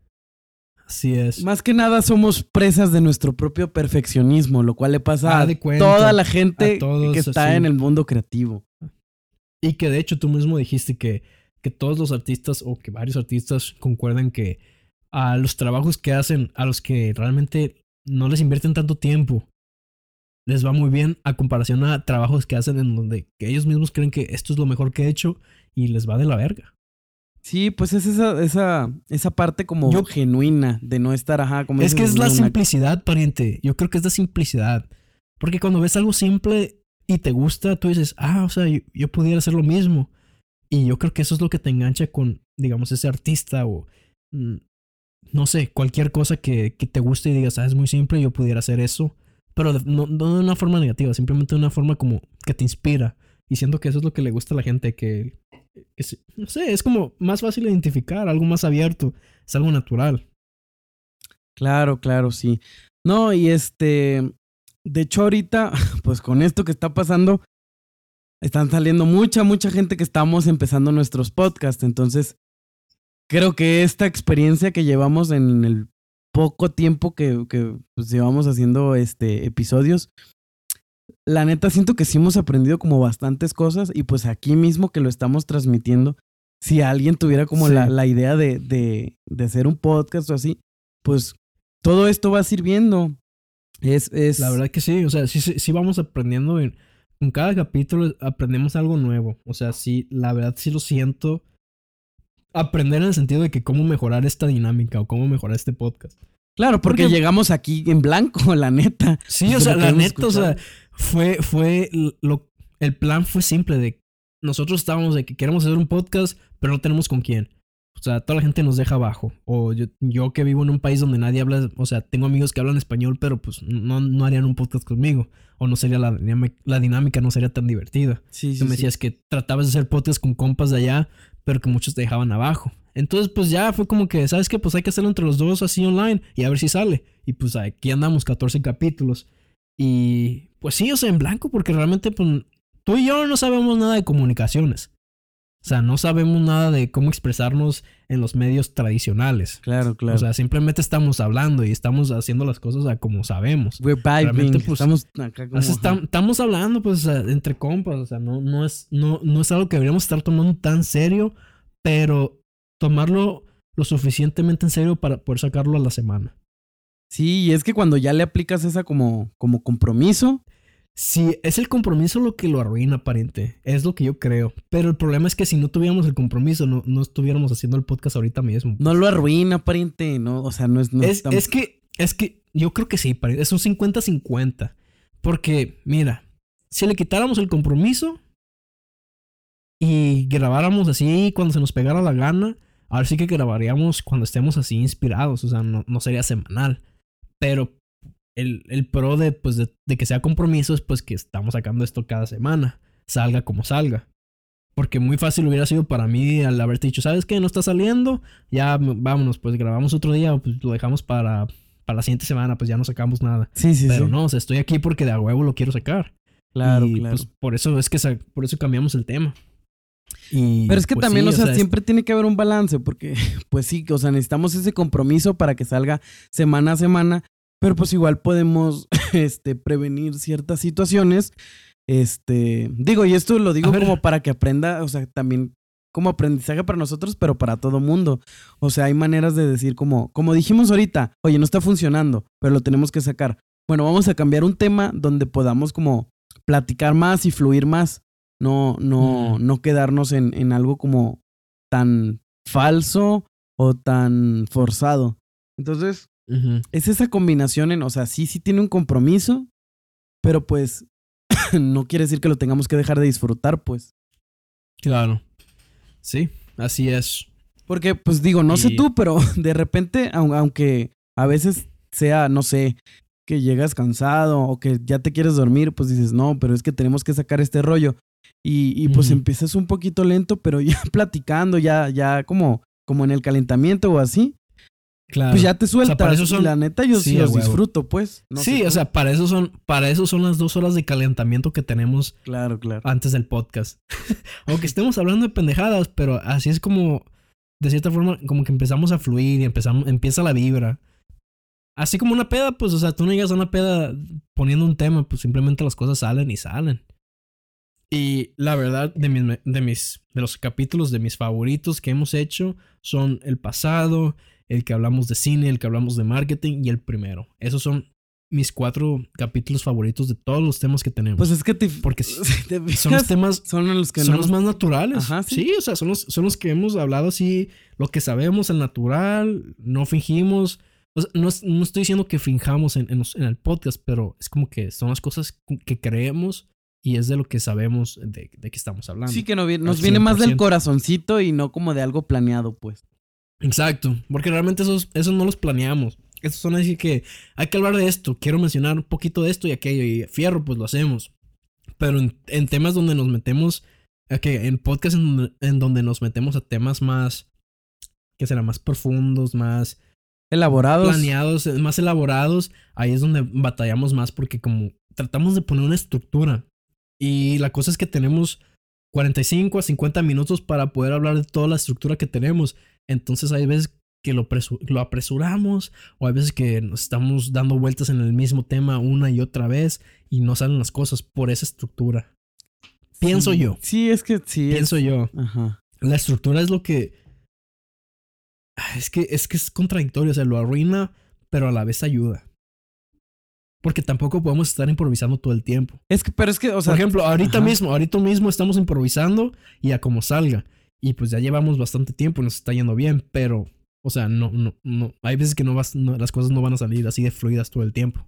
Speaker 1: Así es.
Speaker 2: Más que nada somos presas de nuestro propio perfeccionismo, lo cual le pasa
Speaker 1: Ah,
Speaker 2: a
Speaker 1: de cuenta,
Speaker 2: toda la gente
Speaker 1: todos,
Speaker 2: que está
Speaker 1: así.
Speaker 2: en el mundo creativo.
Speaker 1: Y que de hecho tú mismo dijiste que, que todos los artistas o que varios artistas concuerdan que a los trabajos que hacen, a los que realmente no les invierten tanto tiempo, les va muy bien a comparación a trabajos que hacen en donde que ellos mismos creen que esto es lo mejor que he hecho y les va de la verga.
Speaker 2: Sí, pues es esa, esa, esa parte como
Speaker 1: Yo-
Speaker 2: genuina de no estar, ajá, como
Speaker 1: Es que es la
Speaker 2: una-
Speaker 1: simplicidad, pariente. Yo creo que es la simplicidad. Porque cuando ves algo simple y te gusta, tú dices, ah, o sea, yo, yo pudiera hacer lo mismo. Y yo creo que eso es lo que te engancha con, digamos, ese artista o, mm, no sé, cualquier cosa que, que te guste y digas, ah, es muy simple, yo pudiera hacer eso. Pero no de una forma negativa, simplemente de una forma como que te inspira. Y siento que eso es lo que le gusta a la gente, que, se- no sé, es como más fácil identificar, algo más abierto, es algo natural.
Speaker 2: Claro, claro, sí. No, y este, de hecho ahorita, [LAUGHS] pues con esto que está pasando, están saliendo mucha, mucha gente que estamos empezando nuestros podcasts. Entonces, creo que esta experiencia que llevamos en el poco tiempo que, que pues, llevamos haciendo este episodios, la neta siento que sí hemos aprendido como bastantes cosas y pues aquí mismo que lo estamos transmitiendo, si alguien tuviera como
Speaker 1: Sí.
Speaker 2: la, la idea de, de, de hacer un podcast o así, pues todo esto va sirviendo. Es, es,
Speaker 1: La verdad que sí, o sea, sí, sí, sí vamos aprendiendo. En, en cada capítulo aprendemos algo nuevo. O sea, sí, la verdad sí lo siento. Aprender en el sentido de que cómo mejorar esta dinámica o cómo mejorar este podcast.
Speaker 2: Claro, porque,
Speaker 1: porque-
Speaker 2: llegamos aquí en blanco, [LAUGHS] la neta.
Speaker 1: Sí, o sea, la neta, o sea. Fue, fue lo, el plan fue simple de nosotros estábamos de que queremos hacer un podcast, pero no tenemos con quién. O sea, toda la gente nos deja abajo. O yo, yo que vivo en un país donde nadie habla, o sea, tengo amigos que hablan español, pero pues no, no harían un podcast conmigo. O no sería la, dinámica- la dinámica, no sería tan divertida.
Speaker 2: Sí, sí,
Speaker 1: Tú me
Speaker 2: sí.
Speaker 1: decías que tratabas de hacer podcast con compas de allá, pero que muchos te dejaban abajo. Entonces, pues ya fue como que, ¿sabes qué? Pues hay que hacerlo entre los dos así online y a ver si sale. Y pues aquí andamos 14 capítulos. Y pues sí, o sea, en blanco, porque realmente pues, tú y yo no sabemos nada de comunicaciones. O sea, no sabemos nada de cómo expresarnos en los medios tradicionales.
Speaker 2: Claro, claro.
Speaker 1: O sea, simplemente estamos hablando y estamos haciendo las cosas a como sabemos.
Speaker 2: We're vibing.
Speaker 1: pues,
Speaker 2: Estamos acá como...
Speaker 1: Estam- estamos hablando, pues, entre compas. O sea, no, no, es, no, no es algo que deberíamos estar tomando tan serio, pero tomarlo lo suficientemente en serio para poder sacarlo a la semana.
Speaker 2: Sí, y es que cuando ya le aplicas esa como, como compromiso,
Speaker 1: Sí, es el compromiso lo que lo arruina, pariente. Es lo que yo creo. Pero el problema es que si no tuviéramos el compromiso, no, no estuviéramos haciendo el podcast ahorita mismo.
Speaker 2: no lo arruina, pariente, ¿no? O sea, no es... No
Speaker 1: es, es que, es que yo creo que sí, pariente. Es un 50-50. Porque, mira, si le quitáramos el compromiso y grabáramos así cuando se nos pegara la gana, ahora sí que grabaríamos cuando estemos así inspirados. O sea, no, no sería semanal. Pero el, el pro de, pues, de, de que sea compromiso es pues que estamos sacando esto cada semana. Salga como salga. Porque muy fácil hubiera sido para mí al haberte dicho, ¿sabes qué? No está saliendo. Ya vámonos, pues grabamos otro día o pues lo dejamos para, para la siguiente semana, pues ya no sacamos nada.
Speaker 2: Sí, sí,
Speaker 1: Pero
Speaker 2: sí.
Speaker 1: no, o sea, estoy aquí porque de a huevo lo quiero sacar.
Speaker 2: Claro,
Speaker 1: Y,
Speaker 2: claro.
Speaker 1: Pues por eso es que por eso cambiamos el tema. Y,
Speaker 2: Pero es que
Speaker 1: pues,
Speaker 2: también,
Speaker 1: sí,
Speaker 2: o sea, siempre tiene que haber un balance, porque, [LAUGHS] pues sí, o sea, necesitamos ese compromiso para que salga semana a semana, pero pues igual podemos, [LAUGHS] este, prevenir ciertas situaciones. Este, digo, y esto lo digo como para que aprenda, o sea, también como aprendizaje para nosotros, pero para todo mundo. O sea, hay maneras de decir como, como dijimos ahorita, oye, no está funcionando, pero lo tenemos que sacar. Bueno, vamos a cambiar un tema donde podamos como platicar más y fluir más. No, no,
Speaker 1: Ujú.
Speaker 2: no quedarnos en, en algo como tan falso o tan forzado. Entonces, Es esa combinación en, o sea, sí, sí tiene un compromiso, pero pues [CLEARS THROAT] no quiere decir que lo tengamos que dejar de disfrutar, pues.
Speaker 1: Claro. Sí, así es.
Speaker 2: Porque, pues digo, no sé tú, pero [LAUGHS] de repente, au- aunque a veces sea, no sé, que llegas cansado o que ya te quieres dormir, pues dices, no, pero es que tenemos que sacar este rollo. Y, y pues empiezas un poquito lento, pero [LAUGHS] ya platicando, ya, ya como, como en el calentamiento o así,
Speaker 1: Claro.
Speaker 2: pues ya te sueltas.
Speaker 1: para eso
Speaker 2: y
Speaker 1: son-
Speaker 2: la neta, yo sí, los
Speaker 1: huevo.
Speaker 2: disfruto, pues. No
Speaker 1: sí,
Speaker 2: sé
Speaker 1: o sea, para eso son, para eso son las dos horas de calentamiento que tenemos
Speaker 2: Claro, claro.
Speaker 1: antes del podcast. [LAUGHS] Aunque estemos hablando de pendejadas, pero así es como, de cierta forma, como que empezamos a fluir y empezamos, empieza la vibra. Así como una peda, pues, o sea, tú no llegas a una peda poniendo un tema, pues simplemente las cosas salen y salen. Y la verdad, de mis, de mis, de los capítulos de mis favoritos que hemos hecho son el pasado, el que hablamos de cine, el que hablamos de marketing y el primero. Esos son mis cuatro capítulos favoritos de todos los temas que tenemos.
Speaker 2: Pues es que te,
Speaker 1: Porque si- [LAUGHS]
Speaker 2: te
Speaker 1: son
Speaker 2: fijas,
Speaker 1: los temas
Speaker 2: son los que
Speaker 1: son
Speaker 2: no
Speaker 1: los más naturales.
Speaker 2: Ajá, sí.
Speaker 1: sí. o sea, son los, son los que hemos hablado así, lo que sabemos, el natural, no fingimos. O sea, no, no estoy diciendo que finjamos en, en el podcast, pero es como que son las cosas que creemos y es de lo que sabemos de, de que estamos hablando.
Speaker 2: Sí, que no nos viene más del
Speaker 1: 100%.
Speaker 2: corazoncito y no como de algo planeado, pues.
Speaker 1: Exacto, porque realmente esos, esos no los planeamos. Esos son así que hay que hablar de esto, quiero mencionar un poquito de esto y aquello, y fierro, pues lo hacemos. Pero en, en temas donde nos metemos, ok, en podcasts en, donde- en donde nos metemos a temas más, que será más profundos, más
Speaker 2: Elaborados.
Speaker 1: planeados, eh, más elaborados, ahí es donde batallamos más porque como tratamos de poner una estructura y la cosa es que tenemos 45 a 50 minutos para poder hablar de toda la estructura que tenemos. Entonces hay veces que lo, presu- lo apresuramos o hay veces que nos estamos dando vueltas en el mismo tema una y otra vez y no salen las cosas por esa estructura. Pienso
Speaker 2: Sí.
Speaker 1: yo.
Speaker 2: Sí, es que sí. es-
Speaker 1: Pienso yo.
Speaker 2: Ajá.
Speaker 1: La estructura es lo que. Es que, es que es contradictorio, o sea, lo arruina, pero a la vez ayuda. Porque tampoco podemos estar improvisando todo el tiempo.
Speaker 2: Es que, pero es que, o sea,
Speaker 1: Por ejemplo, ahorita
Speaker 2: ajá.
Speaker 1: mismo, ahorita mismo estamos improvisando y a como salga. Y pues ya llevamos bastante tiempo, nos está yendo bien, pero, o sea, no, no, no. Hay veces que no vas, no- las cosas no van a salir así de fluidas todo el tiempo.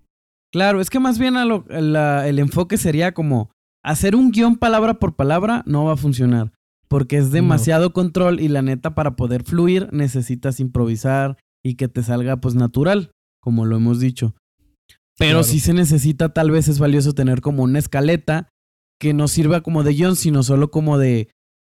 Speaker 2: claro, es que más bien a lo- la- el enfoque sería como hacer un guion palabra por palabra no va a funcionar. Porque es demasiado control y la neta para poder fluir necesitas improvisar y que te salga pues natural, como lo hemos dicho. Pero
Speaker 1: Claro.
Speaker 2: sí se necesita, tal vez es valioso tener como una escaleta que no sirva como de guion, sino solo como de,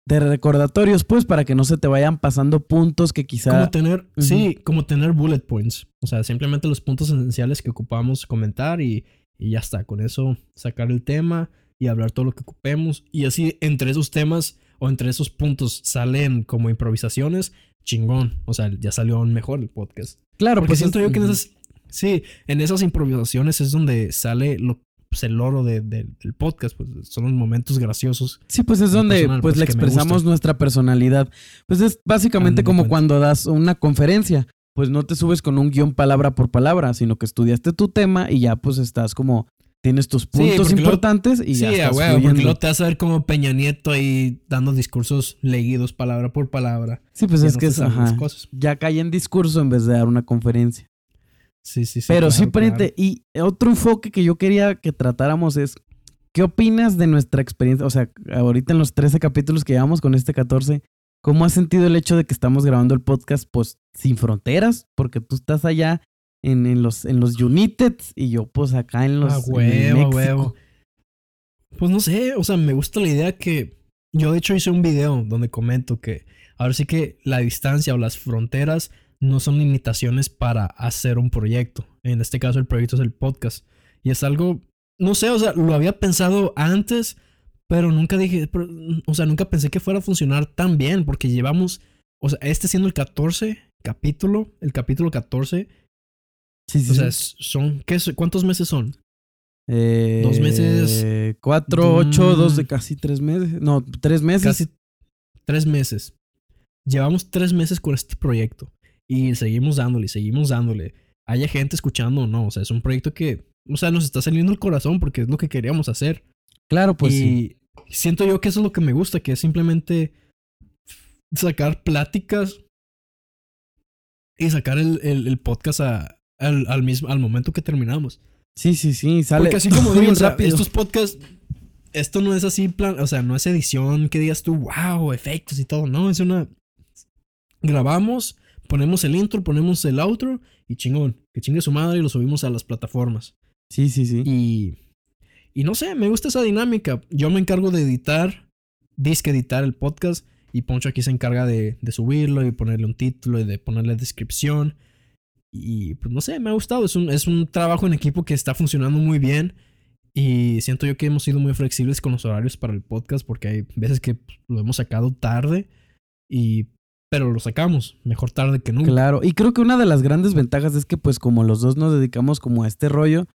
Speaker 2: de recordatorios, pues, para que no se te vayan pasando puntos que quizá...
Speaker 1: Como tener, sí, como tener bullet points. O sea, simplemente los puntos esenciales que ocupamos comentar y, y ya está. Con eso sacar el tema y hablar todo lo que ocupemos. Y así entre esos temas o entre esos puntos salen como improvisaciones, chingón. O sea, ya salió aún mejor el podcast.
Speaker 2: Claro,
Speaker 1: Porque
Speaker 2: pues
Speaker 1: siento
Speaker 2: es-
Speaker 1: yo que en esas, sí, en esas improvisaciones es donde sale lo, pues, el oro de- de- del podcast, pues son los momentos graciosos.
Speaker 2: Sí, pues es donde
Speaker 1: personal,
Speaker 2: pues
Speaker 1: pues,
Speaker 2: le expresamos nuestra personalidad. Pues es básicamente como
Speaker 1: cuenta.
Speaker 2: cuando das una conferencia. Pues no te subes con un guion palabra por palabra, sino que estudiaste tu tema y ya pues estás como tienes tus puntos importantes y
Speaker 1: sí,
Speaker 2: ya estás
Speaker 1: huevo, porque luego te vas a ver como Peña Nieto ahí dando discursos leídos palabra por palabra.
Speaker 2: Sí, pues es
Speaker 1: no
Speaker 2: que es, ajá,
Speaker 1: cosas.
Speaker 2: ya cae en discurso en vez de dar una conferencia.
Speaker 1: Sí, sí, sí.
Speaker 2: Pero sí,
Speaker 1: claro,
Speaker 2: pariente, y otro enfoque que yo quería que tratáramos es, ¿qué opinas de nuestra experiencia? O sea, ahorita en los 13 capítulos que llevamos con este 14, ¿cómo has sentido el hecho de que estamos grabando el podcast pues sin fronteras? Porque tú estás allá en, en los, en los United y yo pues acá en los...
Speaker 1: A
Speaker 2: en
Speaker 1: huevo, huevo. Pues no sé, o sea, me gusta la idea que yo de hecho hice un video donde comento que ahora sí que la distancia o las fronteras no son limitaciones para hacer un proyecto. En este caso el proyecto es el podcast. Y es algo, no sé, o sea, lo había pensado antes, pero nunca dije, pero, o sea, nunca pensé que fuera a funcionar tan bien porque llevamos, o sea, este siendo el 14 capítulo, el capítulo 14,
Speaker 2: Sí, sí,
Speaker 1: o sea, son, ¿qué, ¿cuántos meses son?
Speaker 2: Eh,
Speaker 1: dos meses.
Speaker 2: Cuatro, ocho, dos de
Speaker 1: Mm.
Speaker 2: casi tres meses. No, tres meses.
Speaker 1: Casi tres meses. Llevamos tres meses con este proyecto. Y seguimos dándole, seguimos dándole. Haya gente escuchando o no. O sea, es un proyecto que, o sea, nos está saliendo el corazón porque es lo que queríamos hacer.
Speaker 2: Claro, pues sí.
Speaker 1: y siento yo que eso es lo que me gusta, que es simplemente sacar pláticas y sacar el, el- el podcast a- al, al mismo, al momento que terminamos.
Speaker 2: Sí, sí, sí. Sale
Speaker 1: Porque así como [LAUGHS] digo, o sea, estos podcasts, esto no es así, plan, o sea, no es edición que digas tú, wow, efectos y todo. No, es una. Grabamos, ponemos el intro, ponemos el outro y chingón. Que chingue su madre y lo subimos a las plataformas.
Speaker 2: Sí, sí, sí.
Speaker 1: Y. Y no sé, me gusta esa dinámica. Yo me encargo de editar, disque editar el podcast. Y Poncho aquí se encarga de, de subirlo y ponerle un título y de ponerle descripción. Y pues no sé, me ha gustado. Es un, es un trabajo en equipo que está funcionando muy bien. Y siento yo que hemos sido muy flexibles con los horarios para el podcast porque hay veces que lo hemos sacado tarde. Y, pero lo sacamos. Mejor tarde que nunca.
Speaker 2: Claro, y creo que una de las grandes ventajas es que pues como los dos nos dedicamos como a este rollo,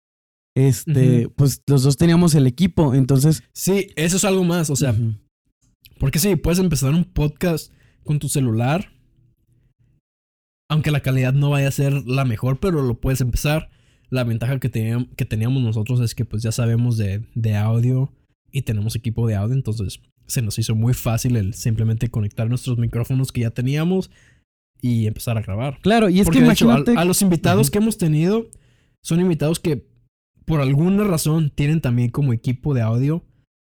Speaker 2: este, pues los dos teníamos el equipo, entonces...
Speaker 1: Sí, eso es algo más. O sea. Porque sí, puedes empezar un podcast con tu celular. Aunque la calidad no vaya a ser la mejor, pero lo puedes empezar. La ventaja que, teníam- que teníamos nosotros es que pues ya sabemos de, de audio y tenemos equipo de audio. Entonces se nos hizo muy fácil el simplemente conectar nuestros micrófonos que ya teníamos y empezar a grabar.
Speaker 2: Claro, y es
Speaker 1: Porque
Speaker 2: que
Speaker 1: de hecho, a-
Speaker 2: imagínate...
Speaker 1: a, los invitados que hemos tenido son invitados que por alguna razón tienen también como equipo de audio,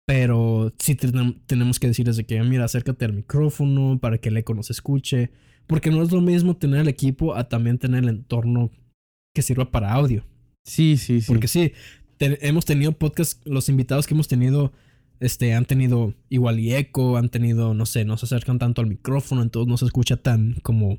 Speaker 1: pero sí ten- tenemos que decirles de que mira, acércate al micrófono para que el eco nos escuche, porque no es lo mismo tener el equipo a también tener el entorno que sirva para audio.
Speaker 2: Sí, sí, sí.
Speaker 1: Porque sí, te- hemos tenido podcast, los invitados que hemos tenido, este, han tenido igual y eco, han tenido, no sé, no se acercan tanto al micrófono, entonces no se escucha tan como,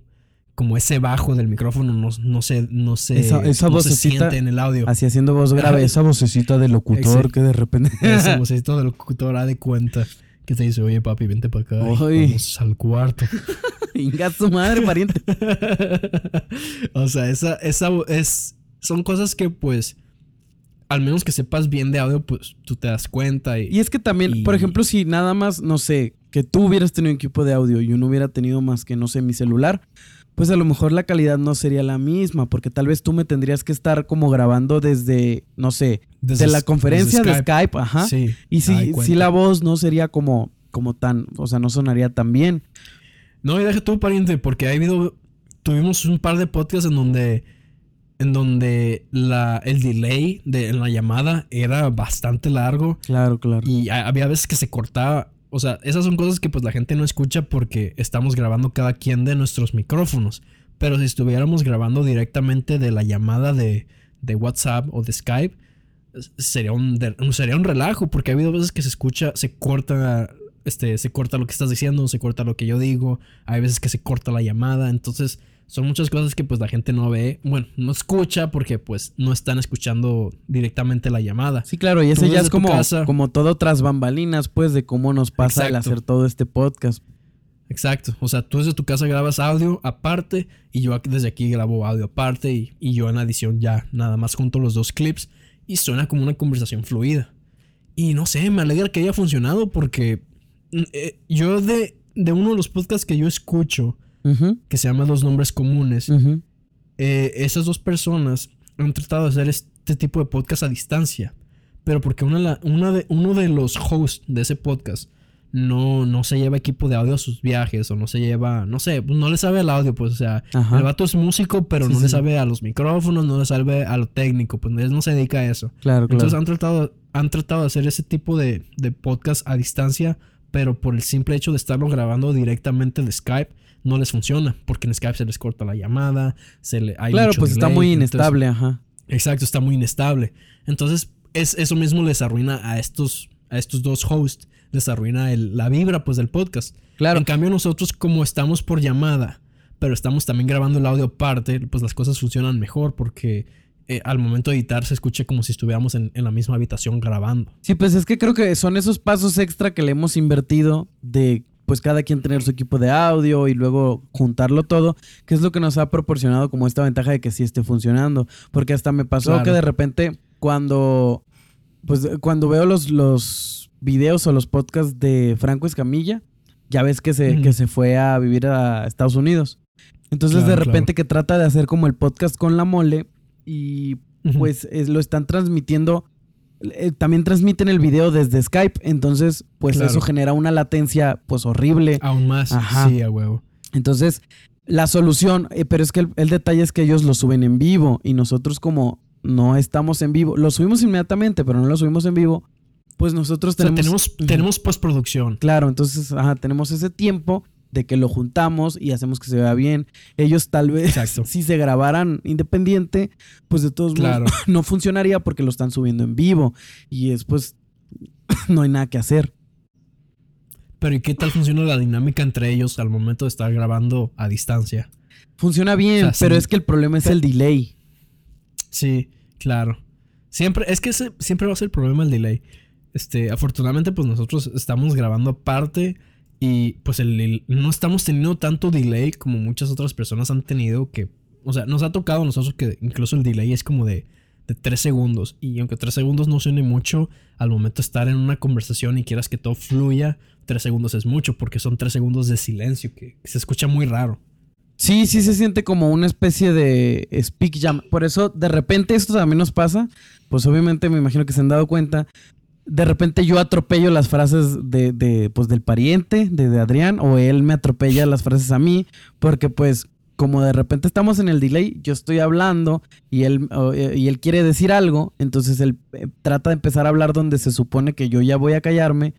Speaker 1: como ese bajo del micrófono, no, no se, no se,
Speaker 2: Esa- esa
Speaker 1: no se
Speaker 2: vocecita-
Speaker 1: siente en el audio.
Speaker 2: Así haciendo voz grave, esa vocecita de locutor que de repente... [LAUGHS]
Speaker 1: Ese vocecito del locutor da de cuenta que te dice, oye papi, vente para acá, vamos al cuarto. [LAUGHS]
Speaker 2: Inga su madre, pariente. [LAUGHS]
Speaker 1: o sea, esa, esa es, son cosas que pues, al menos que sepas bien de audio, pues tú te das cuenta y...
Speaker 2: Y es que también,
Speaker 1: Y-
Speaker 2: por ejemplo, si nada más, no sé, que tú hubieras tenido un equipo de audio y yo no hubiera tenido más que, no sé, mi celular, pues a lo mejor la calidad no sería la misma, porque tal vez tú me tendrías que estar como grabando desde, no sé,
Speaker 1: desde
Speaker 2: de la conferencia de Skype, ajá.
Speaker 1: Sí.
Speaker 2: Y si, si la voz no sería como, como tan, o sea, no sonaría tan bien.
Speaker 1: No, y deja tú, pariente, porque ha habido. Tuvimos un par de podcasts en donde. En donde la, el delay de en la llamada era bastante largo.
Speaker 2: Claro, claro.
Speaker 1: Y ha- había veces que se cortaba. O sea, esas son cosas que pues la gente no escucha porque estamos grabando cada quien de nuestros micrófonos. Pero si estuviéramos grabando directamente de la llamada de, de WhatsApp o de Skype, sería un, de- sería un relajo. Porque ha habido veces que se escucha, se corta, este, se corta lo que estás diciendo, se corta lo que yo digo. Hay veces que se corta la llamada. Entonces son muchas cosas que pues la gente no ve, bueno, no escucha porque pues no están escuchando directamente la llamada.
Speaker 2: Sí, claro, y ese ya es como,
Speaker 1: casa-
Speaker 2: como todo tras bambalinas, pues, de cómo nos pasa el hacer todo este podcast.
Speaker 1: Exacto, o sea, tú desde tu casa grabas audio aparte y yo desde aquí grabo audio aparte y, y yo en la edición ya nada más junto los dos clips y suena como una conversación fluida. Y no sé, me alegra que haya funcionado porque mm, eh, yo de, de uno de los podcasts que yo escucho,
Speaker 2: Ujú,
Speaker 1: que se llama Los Nombres Comunes,
Speaker 2: ujú.
Speaker 1: eh, esas dos personas han tratado de hacer este tipo de podcast a distancia. Pero porque una, la- una de, uno de los hosts de ese podcast no, no se lleva equipo de audio a sus viajes o no se lleva, no sé, pues no le sabe al audio, pues o sea,
Speaker 2: Ajá.
Speaker 1: el vato es músico, pero
Speaker 2: Sí,
Speaker 1: no
Speaker 2: sí.
Speaker 1: le sabe a los micrófonos, no le sabe a lo técnico, pues él no se dedica a eso.
Speaker 2: Claro, claro.
Speaker 1: Entonces han tratado, han tratado de hacer ese tipo de, de podcast a distancia, pero por el simple hecho de estarlo grabando directamente de Skype, no les funciona, porque en Skype se les corta la llamada, se le, hay
Speaker 2: claro,
Speaker 1: mucho
Speaker 2: pues está muy
Speaker 1: entonces-
Speaker 2: inestable, ajá.
Speaker 1: exacto, está muy inestable. Entonces, es, eso mismo les arruina a estos, a estos dos hosts, les arruina el- la vibra pues del podcast.
Speaker 2: Claro.
Speaker 1: En cambio, nosotros como estamos por llamada, pero estamos también grabando el audio aparte, pues las cosas funcionan mejor porque eh, al momento de editar se escucha como si estuviéramos en, en la misma habitación grabando.
Speaker 2: Sí, pues es que creo que son esos pasos extra que le hemos invertido de pues cada quien tener su equipo de audio y luego juntarlo todo, que es lo que nos ha proporcionado como esta ventaja de que sí esté funcionando. Porque hasta me pasó
Speaker 1: Claro.
Speaker 2: que de repente cuando pues cuando veo los, los videos o los podcasts de Franco Escamilla, ya ves que se, que se fue a vivir a Estados Unidos. Entonces de
Speaker 1: Claro,
Speaker 2: repente que trata de hacer como el podcast con la mole y pues es- lo están transmitiendo. Eh, también transmiten el video desde Skype, entonces pues
Speaker 1: Claro.
Speaker 2: eso genera una latencia pues horrible.
Speaker 1: Aún más,
Speaker 2: Ajá.
Speaker 1: sí, a huevo.
Speaker 2: Entonces la solución, eh, pero es que el, el detalle es que ellos lo suben en vivo y nosotros como no estamos en vivo, lo subimos inmediatamente, pero no lo subimos en vivo, pues nosotros
Speaker 1: O sea,
Speaker 2: tenemos...
Speaker 1: tenemos, tenemos postproducción.
Speaker 2: Claro, entonces ajá, tenemos ese tiempo de que lo juntamos y hacemos que se vea bien. Ellos tal vez,
Speaker 1: Exacto. [LAUGHS]
Speaker 2: si se grabaran independiente, pues de todos
Speaker 1: Claro.
Speaker 2: modos [LAUGHS] no funcionaría porque lo están subiendo en vivo y después [LAUGHS] no hay nada que hacer.
Speaker 1: Pero ¿y qué tal funciona la dinámica entre ellos al momento de estar grabando a distancia?
Speaker 2: Funciona bien,
Speaker 1: O sea,
Speaker 2: pero
Speaker 1: sí.
Speaker 2: es que el problema es el delay.
Speaker 1: Sí, claro. Siempre, es que ese siempre va a ser el problema el delay. Este, afortunadamente, pues nosotros estamos grabando aparte y pues el, no estamos teniendo tanto delay como muchas otras personas han tenido que, o sea, nos ha tocado a nosotros que incluso el delay es como de, de 3 segundos y aunque 3 segundos no suene mucho, al momento de estar en una conversación y quieras que todo fluya, 3 segundos es mucho porque son 3 segundos de silencio que se escucha muy raro.
Speaker 2: Sí, sí se siente como una especie de speak jam. Por eso, de repente, esto también nos pasa. Pues obviamente me imagino que se han dado cuenta. De repente yo atropello las frases de, de, pues, del pariente, de, de Adrián, o él me atropella las frases a mí, porque pues como de repente estamos en el delay, yo estoy hablando y él, o, eh, y él quiere decir algo, entonces él eh, trata de empezar a hablar donde se supone que yo ya voy a callarme,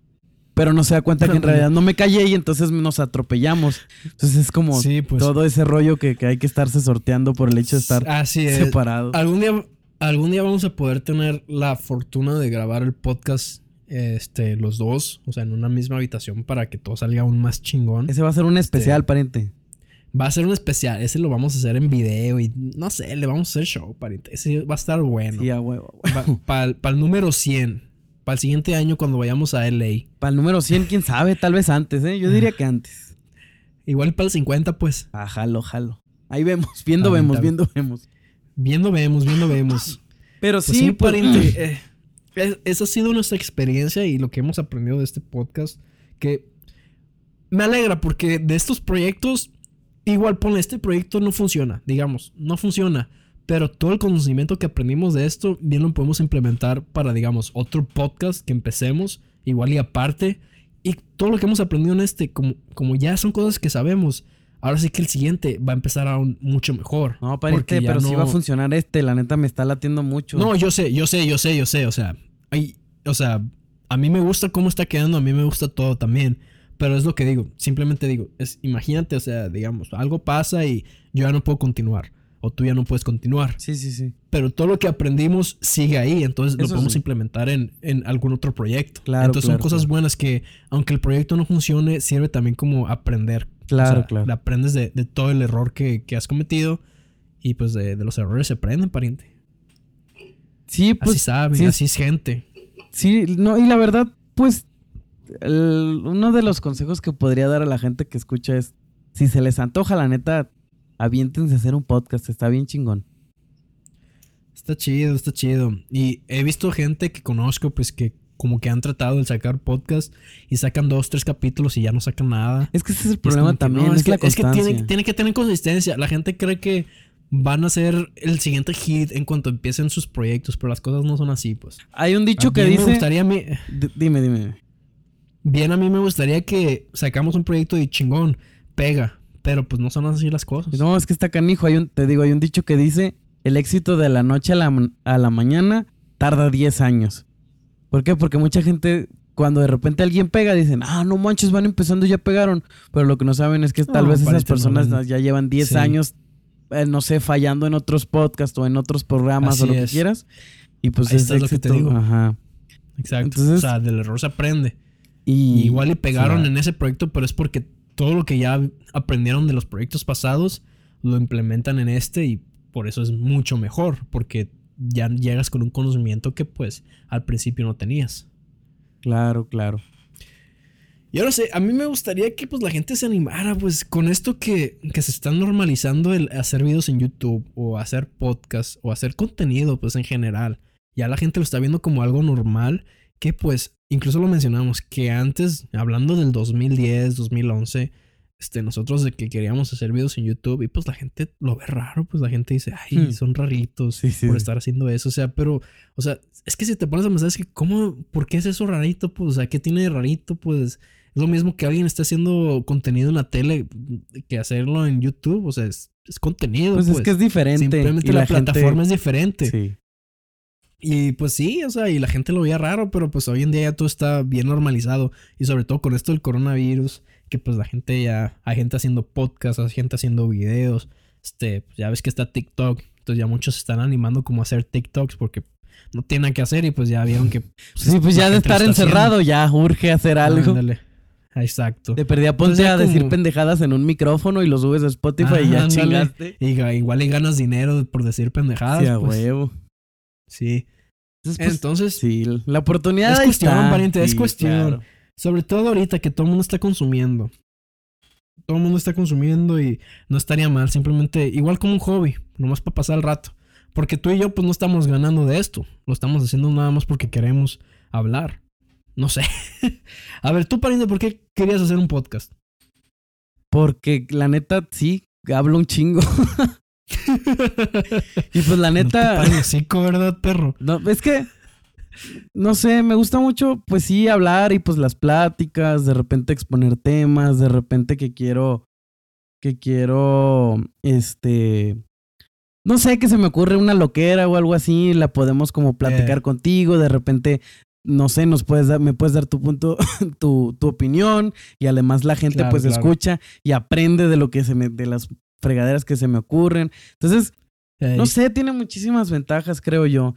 Speaker 2: pero no se da cuenta que en realidad no me callé y entonces nos atropellamos. Entonces es como
Speaker 1: Sí, pues.
Speaker 2: todo ese rollo que, que hay que estarse sorteando por el hecho de estar
Speaker 1: Así es.
Speaker 2: separados.
Speaker 1: Algún día, algún día vamos a poder tener la fortuna de grabar el podcast este, los dos, o sea, en una misma habitación para que todo salga aún más chingón.
Speaker 2: Ese va a ser un especial, pariente.
Speaker 1: Va a ser un especial, ese lo vamos a hacer en video y no sé, le vamos a hacer show, pariente. Ese va a estar bueno.
Speaker 2: Sí, a huevo.
Speaker 1: Para el número 100, para el siguiente año cuando vayamos a LA.
Speaker 2: Para el número 100, quién sabe, tal vez antes, ¿eh? Yo diría que antes.
Speaker 1: Igual para el 50, pues.
Speaker 2: Ah, jalo, jalo. Ahí vemos, viendo vemos, viendo vemos.
Speaker 1: Viendo vemos, viendo vemos. [LAUGHS]
Speaker 2: Pero
Speaker 1: Pues
Speaker 2: sí,
Speaker 1: sí,
Speaker 2: pues,
Speaker 1: pariente. eh, es- esa ha sido nuestra experiencia y lo que hemos aprendido de este podcast. Que me alegra porque de estos proyectos, igual pone, este proyecto no funciona, digamos, no funciona. Pero todo el conocimiento que aprendimos de esto, bien lo podemos implementar para, digamos, otro podcast que empecemos, igual y aparte. Y todo lo que hemos aprendido en este, como, como ya son cosas que sabemos, ahora sí que el siguiente va a empezar aún mucho mejor.
Speaker 2: No,
Speaker 1: ya
Speaker 2: pero sí va a
Speaker 1: no-
Speaker 2: funcionar este. La neta me está latiendo mucho.
Speaker 1: no, yo sé, yo sé, yo sé, yo sé. O sea, hay, o sea, a mí me gusta cómo está quedando, a mí me gusta todo también. Pero es lo que digo, simplemente digo, es, imagínate, o sea, digamos, algo pasa y yo ya no puedo continuar. O tú ya no puedes continuar.
Speaker 2: Sí, sí, sí.
Speaker 1: Pero todo lo que aprendimos sigue ahí. Entonces lo podemos
Speaker 2: sí.
Speaker 1: implementar en, en algún otro proyecto.
Speaker 2: Claro,
Speaker 1: Entonces
Speaker 2: claro,
Speaker 1: son cosas
Speaker 2: claro.
Speaker 1: buenas que, aunque el proyecto no funcione, sirve también como aprender
Speaker 2: Claro,
Speaker 1: O sea,
Speaker 2: claro.
Speaker 1: Aprendes de, de todo el error que, que has cometido y pues de, de los errores se aprenden, pariente.
Speaker 2: Sí,
Speaker 1: así
Speaker 2: pues
Speaker 1: saben,
Speaker 2: sí es-
Speaker 1: así es gente.
Speaker 2: Sí, no, y la verdad, pues, el- uno de los consejos que podría dar a la gente que escucha es, si se les antoja, la neta, aviéntense a hacer un podcast, está bien chingón.
Speaker 1: Está chido, está chido. Y he visto gente que conozco, pues que como que han tratado de sacar podcast y sacan dos, tres capítulos y ya no sacan nada.
Speaker 2: Es que ese es el
Speaker 1: es
Speaker 2: problema
Speaker 1: que,
Speaker 2: también,
Speaker 1: no,
Speaker 2: es,
Speaker 1: que,
Speaker 2: la
Speaker 1: es que
Speaker 2: constancia.
Speaker 1: tiene, tiene que tener consistencia. La gente cree que van a ser el siguiente hit en cuanto empiecen sus proyectos, pero las cosas no son así, pues.
Speaker 2: Hay un dicho
Speaker 1: A
Speaker 2: que dice...
Speaker 1: Me gustaría a mí,
Speaker 2: dime, dime.
Speaker 1: bien a mí me gustaría que sacamos un proyecto y chingón, pega, pero pues no son así las cosas.
Speaker 2: No, es que está canijo, hay un, te digo, hay un dicho que dice, el éxito de la noche a la, a la mañana tarda 10 años. ¿Por qué? Porque mucha gente, cuando de repente alguien pega, dicen, ah, no manches, van empezando y ya pegaron. Pero lo que no saben es que tal
Speaker 1: No,
Speaker 2: vez esas
Speaker 1: no
Speaker 2: personas ya llevan 10
Speaker 1: Sí.
Speaker 2: años, eh, no sé, fallando en otros podcasts o en otros programas o lo que quieras. Y pues
Speaker 1: Ahí
Speaker 2: es
Speaker 1: está lo que te digo.
Speaker 2: Ajá.
Speaker 1: Exacto.
Speaker 2: Entonces-
Speaker 1: o sea, del error se aprende.
Speaker 2: Y,
Speaker 1: Y igual y pegaron
Speaker 2: sí,
Speaker 1: en ese proyecto, pero es porque todo lo que ya aprendieron de los proyectos pasados lo implementan en este y por eso es mucho mejor, porque ya llegas con un conocimiento que pues al principio no tenías.
Speaker 2: Claro, claro.
Speaker 1: Y ahora sé, a mí me gustaría que pues la gente se animara pues con esto que, que se está normalizando el hacer videos en YouTube o hacer podcast o hacer contenido pues en general. Ya la gente lo está viendo como algo normal que pues incluso lo mencionamos que antes, hablando del 2010, 2011, este, nosotros de que queríamos hacer videos en YouTube y pues la gente lo ve raro, pues la gente dice, ay,
Speaker 2: Hmm.
Speaker 1: son raritos
Speaker 2: Sí, sí,
Speaker 1: por
Speaker 2: sí.
Speaker 1: estar haciendo eso, o sea, pero, o sea, es que si te pones a pensar, es que, ¿cómo, por qué es eso rarito? Pues, o sea, ¿qué tiene de rarito? Pues, es lo mismo que alguien esté haciendo contenido en la tele que hacerlo en YouTube, o sea, es, es contenido,
Speaker 2: Pues,
Speaker 1: pues.
Speaker 2: es que es diferente.
Speaker 1: Simplemente
Speaker 2: y
Speaker 1: la,
Speaker 2: gente-
Speaker 1: plataforma es diferente.
Speaker 2: Sí.
Speaker 1: Y pues sí, o sea, y la gente lo veía raro, pero pues hoy en día ya todo está bien normalizado. Y sobre todo con esto del coronavirus, que pues la gente ya, hay gente haciendo podcasts, hay gente haciendo videos. Este, pues, ya ves que está TikTok. Entonces ya muchos se están animando como a hacer TikToks porque no tienen que hacer y pues ya vieron que... [LAUGHS]
Speaker 2: Sí, pues ya de estar encerrado, ya urge hacer algo.
Speaker 1: Ándale. Exacto.
Speaker 2: Te perdí a ponte a decir pendejadas en un micrófono y lo subes a Spotify y ya
Speaker 1: ándale.
Speaker 2: chingaste.
Speaker 1: Y igual y ganas dinero por decir pendejadas.
Speaker 2: Sí, a
Speaker 1: pues.
Speaker 2: huevo.
Speaker 1: Sí.
Speaker 2: Entonces, pues,
Speaker 1: Entonces,
Speaker 2: sí, la oportunidad
Speaker 1: Es cuestión,
Speaker 2: está.
Speaker 1: pariente, es cuestión.
Speaker 2: claro.
Speaker 1: Sobre todo ahorita que todo el mundo está consumiendo. Todo el mundo está consumiendo y no estaría mal. Simplemente, igual como un hobby, nomás para pasar el rato. Porque tú y yo, pues no estamos ganando de esto. Lo estamos haciendo nada más porque queremos hablar. No sé. [LAUGHS] A ver, tú, pariente, ¿por qué querías hacer un podcast?
Speaker 2: Porque la neta, sí, hablo un chingo. [LAUGHS] y pues la
Speaker 1: No te
Speaker 2: neta.
Speaker 1: pares hocico, ¿verdad, perro?
Speaker 2: No, es que, no sé, me gusta mucho, pues sí, hablar y pues las pláticas, de repente exponer temas, de repente que quiero, que quiero, este, no sé, que se me ocurre una loquera o algo así, la podemos como platicar
Speaker 1: Eh.
Speaker 2: contigo, de repente, no sé, nos puedes dar, me puedes dar tu punto, [LAUGHS] tu, tu opinión y además la gente
Speaker 1: Claro,
Speaker 2: pues
Speaker 1: claro.
Speaker 2: escucha y aprende de lo que se me, de las fregaderas que se me ocurren. Entonces, no sé, tiene muchísimas ventajas, creo yo.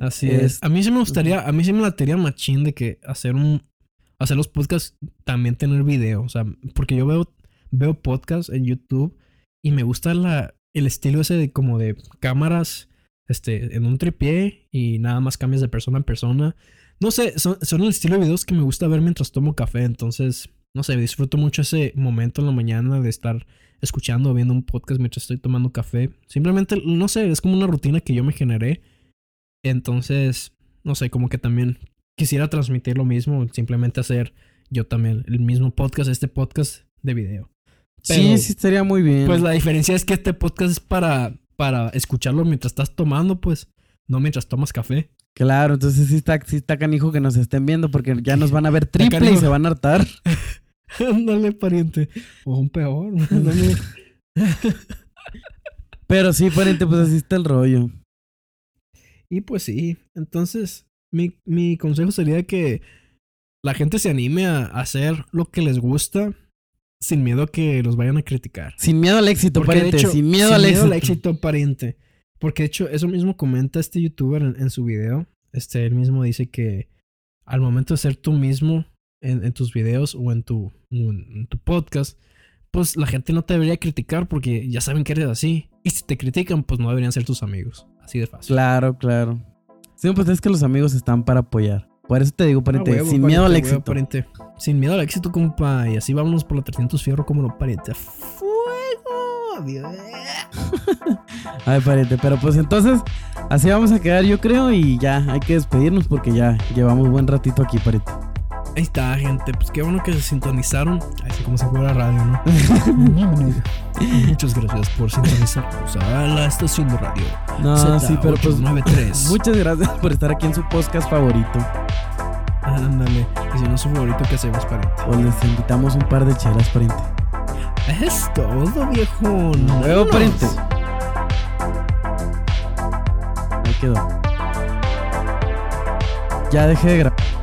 Speaker 1: Así
Speaker 2: es-
Speaker 1: es. A mí sí me gustaría, a mí sí me latería machín de que hacer un, hacer los podcasts también tener video, o sea, porque yo veo, veo podcasts en YouTube y me gusta la, el estilo ese de como de cámaras, este, en un tripié y nada más cambias de persona en persona. No sé, son, son el estilo de videos que me gusta ver mientras tomo café, entonces, no sé, disfruto mucho ese momento en la mañana de estar escuchando o viendo un podcast mientras estoy tomando café. Simplemente, no sé, es como una rutina que yo me generé. Entonces, no sé, como que también quisiera transmitir lo mismo, simplemente hacer yo también el mismo podcast, este podcast de video.
Speaker 2: sí,
Speaker 1: Pero,
Speaker 2: sí, estaría muy bien.
Speaker 1: Pues la diferencia es que este podcast es para, para escucharlo mientras estás tomando, pues, no mientras tomas café.
Speaker 2: Claro, entonces sí está, sí está canijo que nos estén viendo porque ya nos van a ver [LAUGHS] triple y se van a hartar. [LAUGHS]
Speaker 1: Ándale, pariente. O un peor. [LAUGHS]
Speaker 2: Pero sí, pariente, pues así está el rollo.
Speaker 1: Y pues sí, entonces mi, mi consejo sería que la gente se anime a hacer lo que les gusta sin miedo a que los vayan a criticar.
Speaker 2: Sin miedo al éxito,
Speaker 1: Porque,
Speaker 2: pariente.
Speaker 1: hecho,
Speaker 2: sin miedo, al, éxito.
Speaker 1: éxito, pariente. Porque de hecho, eso mismo comenta este youtuber en, en su video. Este, él mismo dice que al momento de ser tú mismo, en, en tus videos o en tu, en, en tu podcast, pues la gente no te debería criticar porque ya saben que eres así. Y si te critican, pues no deberían ser tus amigos. Así de fácil.
Speaker 2: Claro, claro. Sí, pues es que los amigos están para apoyar. Por eso te digo,
Speaker 1: Ah,
Speaker 2: pariente,
Speaker 1: huevo,
Speaker 2: sin
Speaker 1: pariente,
Speaker 2: miedo al
Speaker 1: huevo,
Speaker 2: éxito.
Speaker 1: pariente. Sin miedo al éxito, compa. Y así vámonos por la 300 fierro como no, pariente. ¡Fuego! Adiós. [LAUGHS]
Speaker 2: Ay, pariente, pero pues entonces así vamos a quedar, yo creo, y ya hay que despedirnos porque ya llevamos buen ratito aquí, pariente.
Speaker 1: Ahí está, gente. Pues qué bueno que se sintonizaron. Así como si fuera radio, ¿no? [LAUGHS] Muchas gracias por sintonizarnos a la estación de radio.
Speaker 2: No, sí, pero pues
Speaker 1: Z893. [LAUGHS]
Speaker 2: muchas gracias por estar aquí en su podcast favorito.
Speaker 1: Ándale. Y si no es su favorito, ¿qué hacemos, pariente?
Speaker 2: O les invitamos un par de chelas, pariente.
Speaker 1: Es todo, viejo.
Speaker 2: Luego,
Speaker 1: Vámonos.
Speaker 2: pariente. Ahí quedó. Ya dejé de grabar.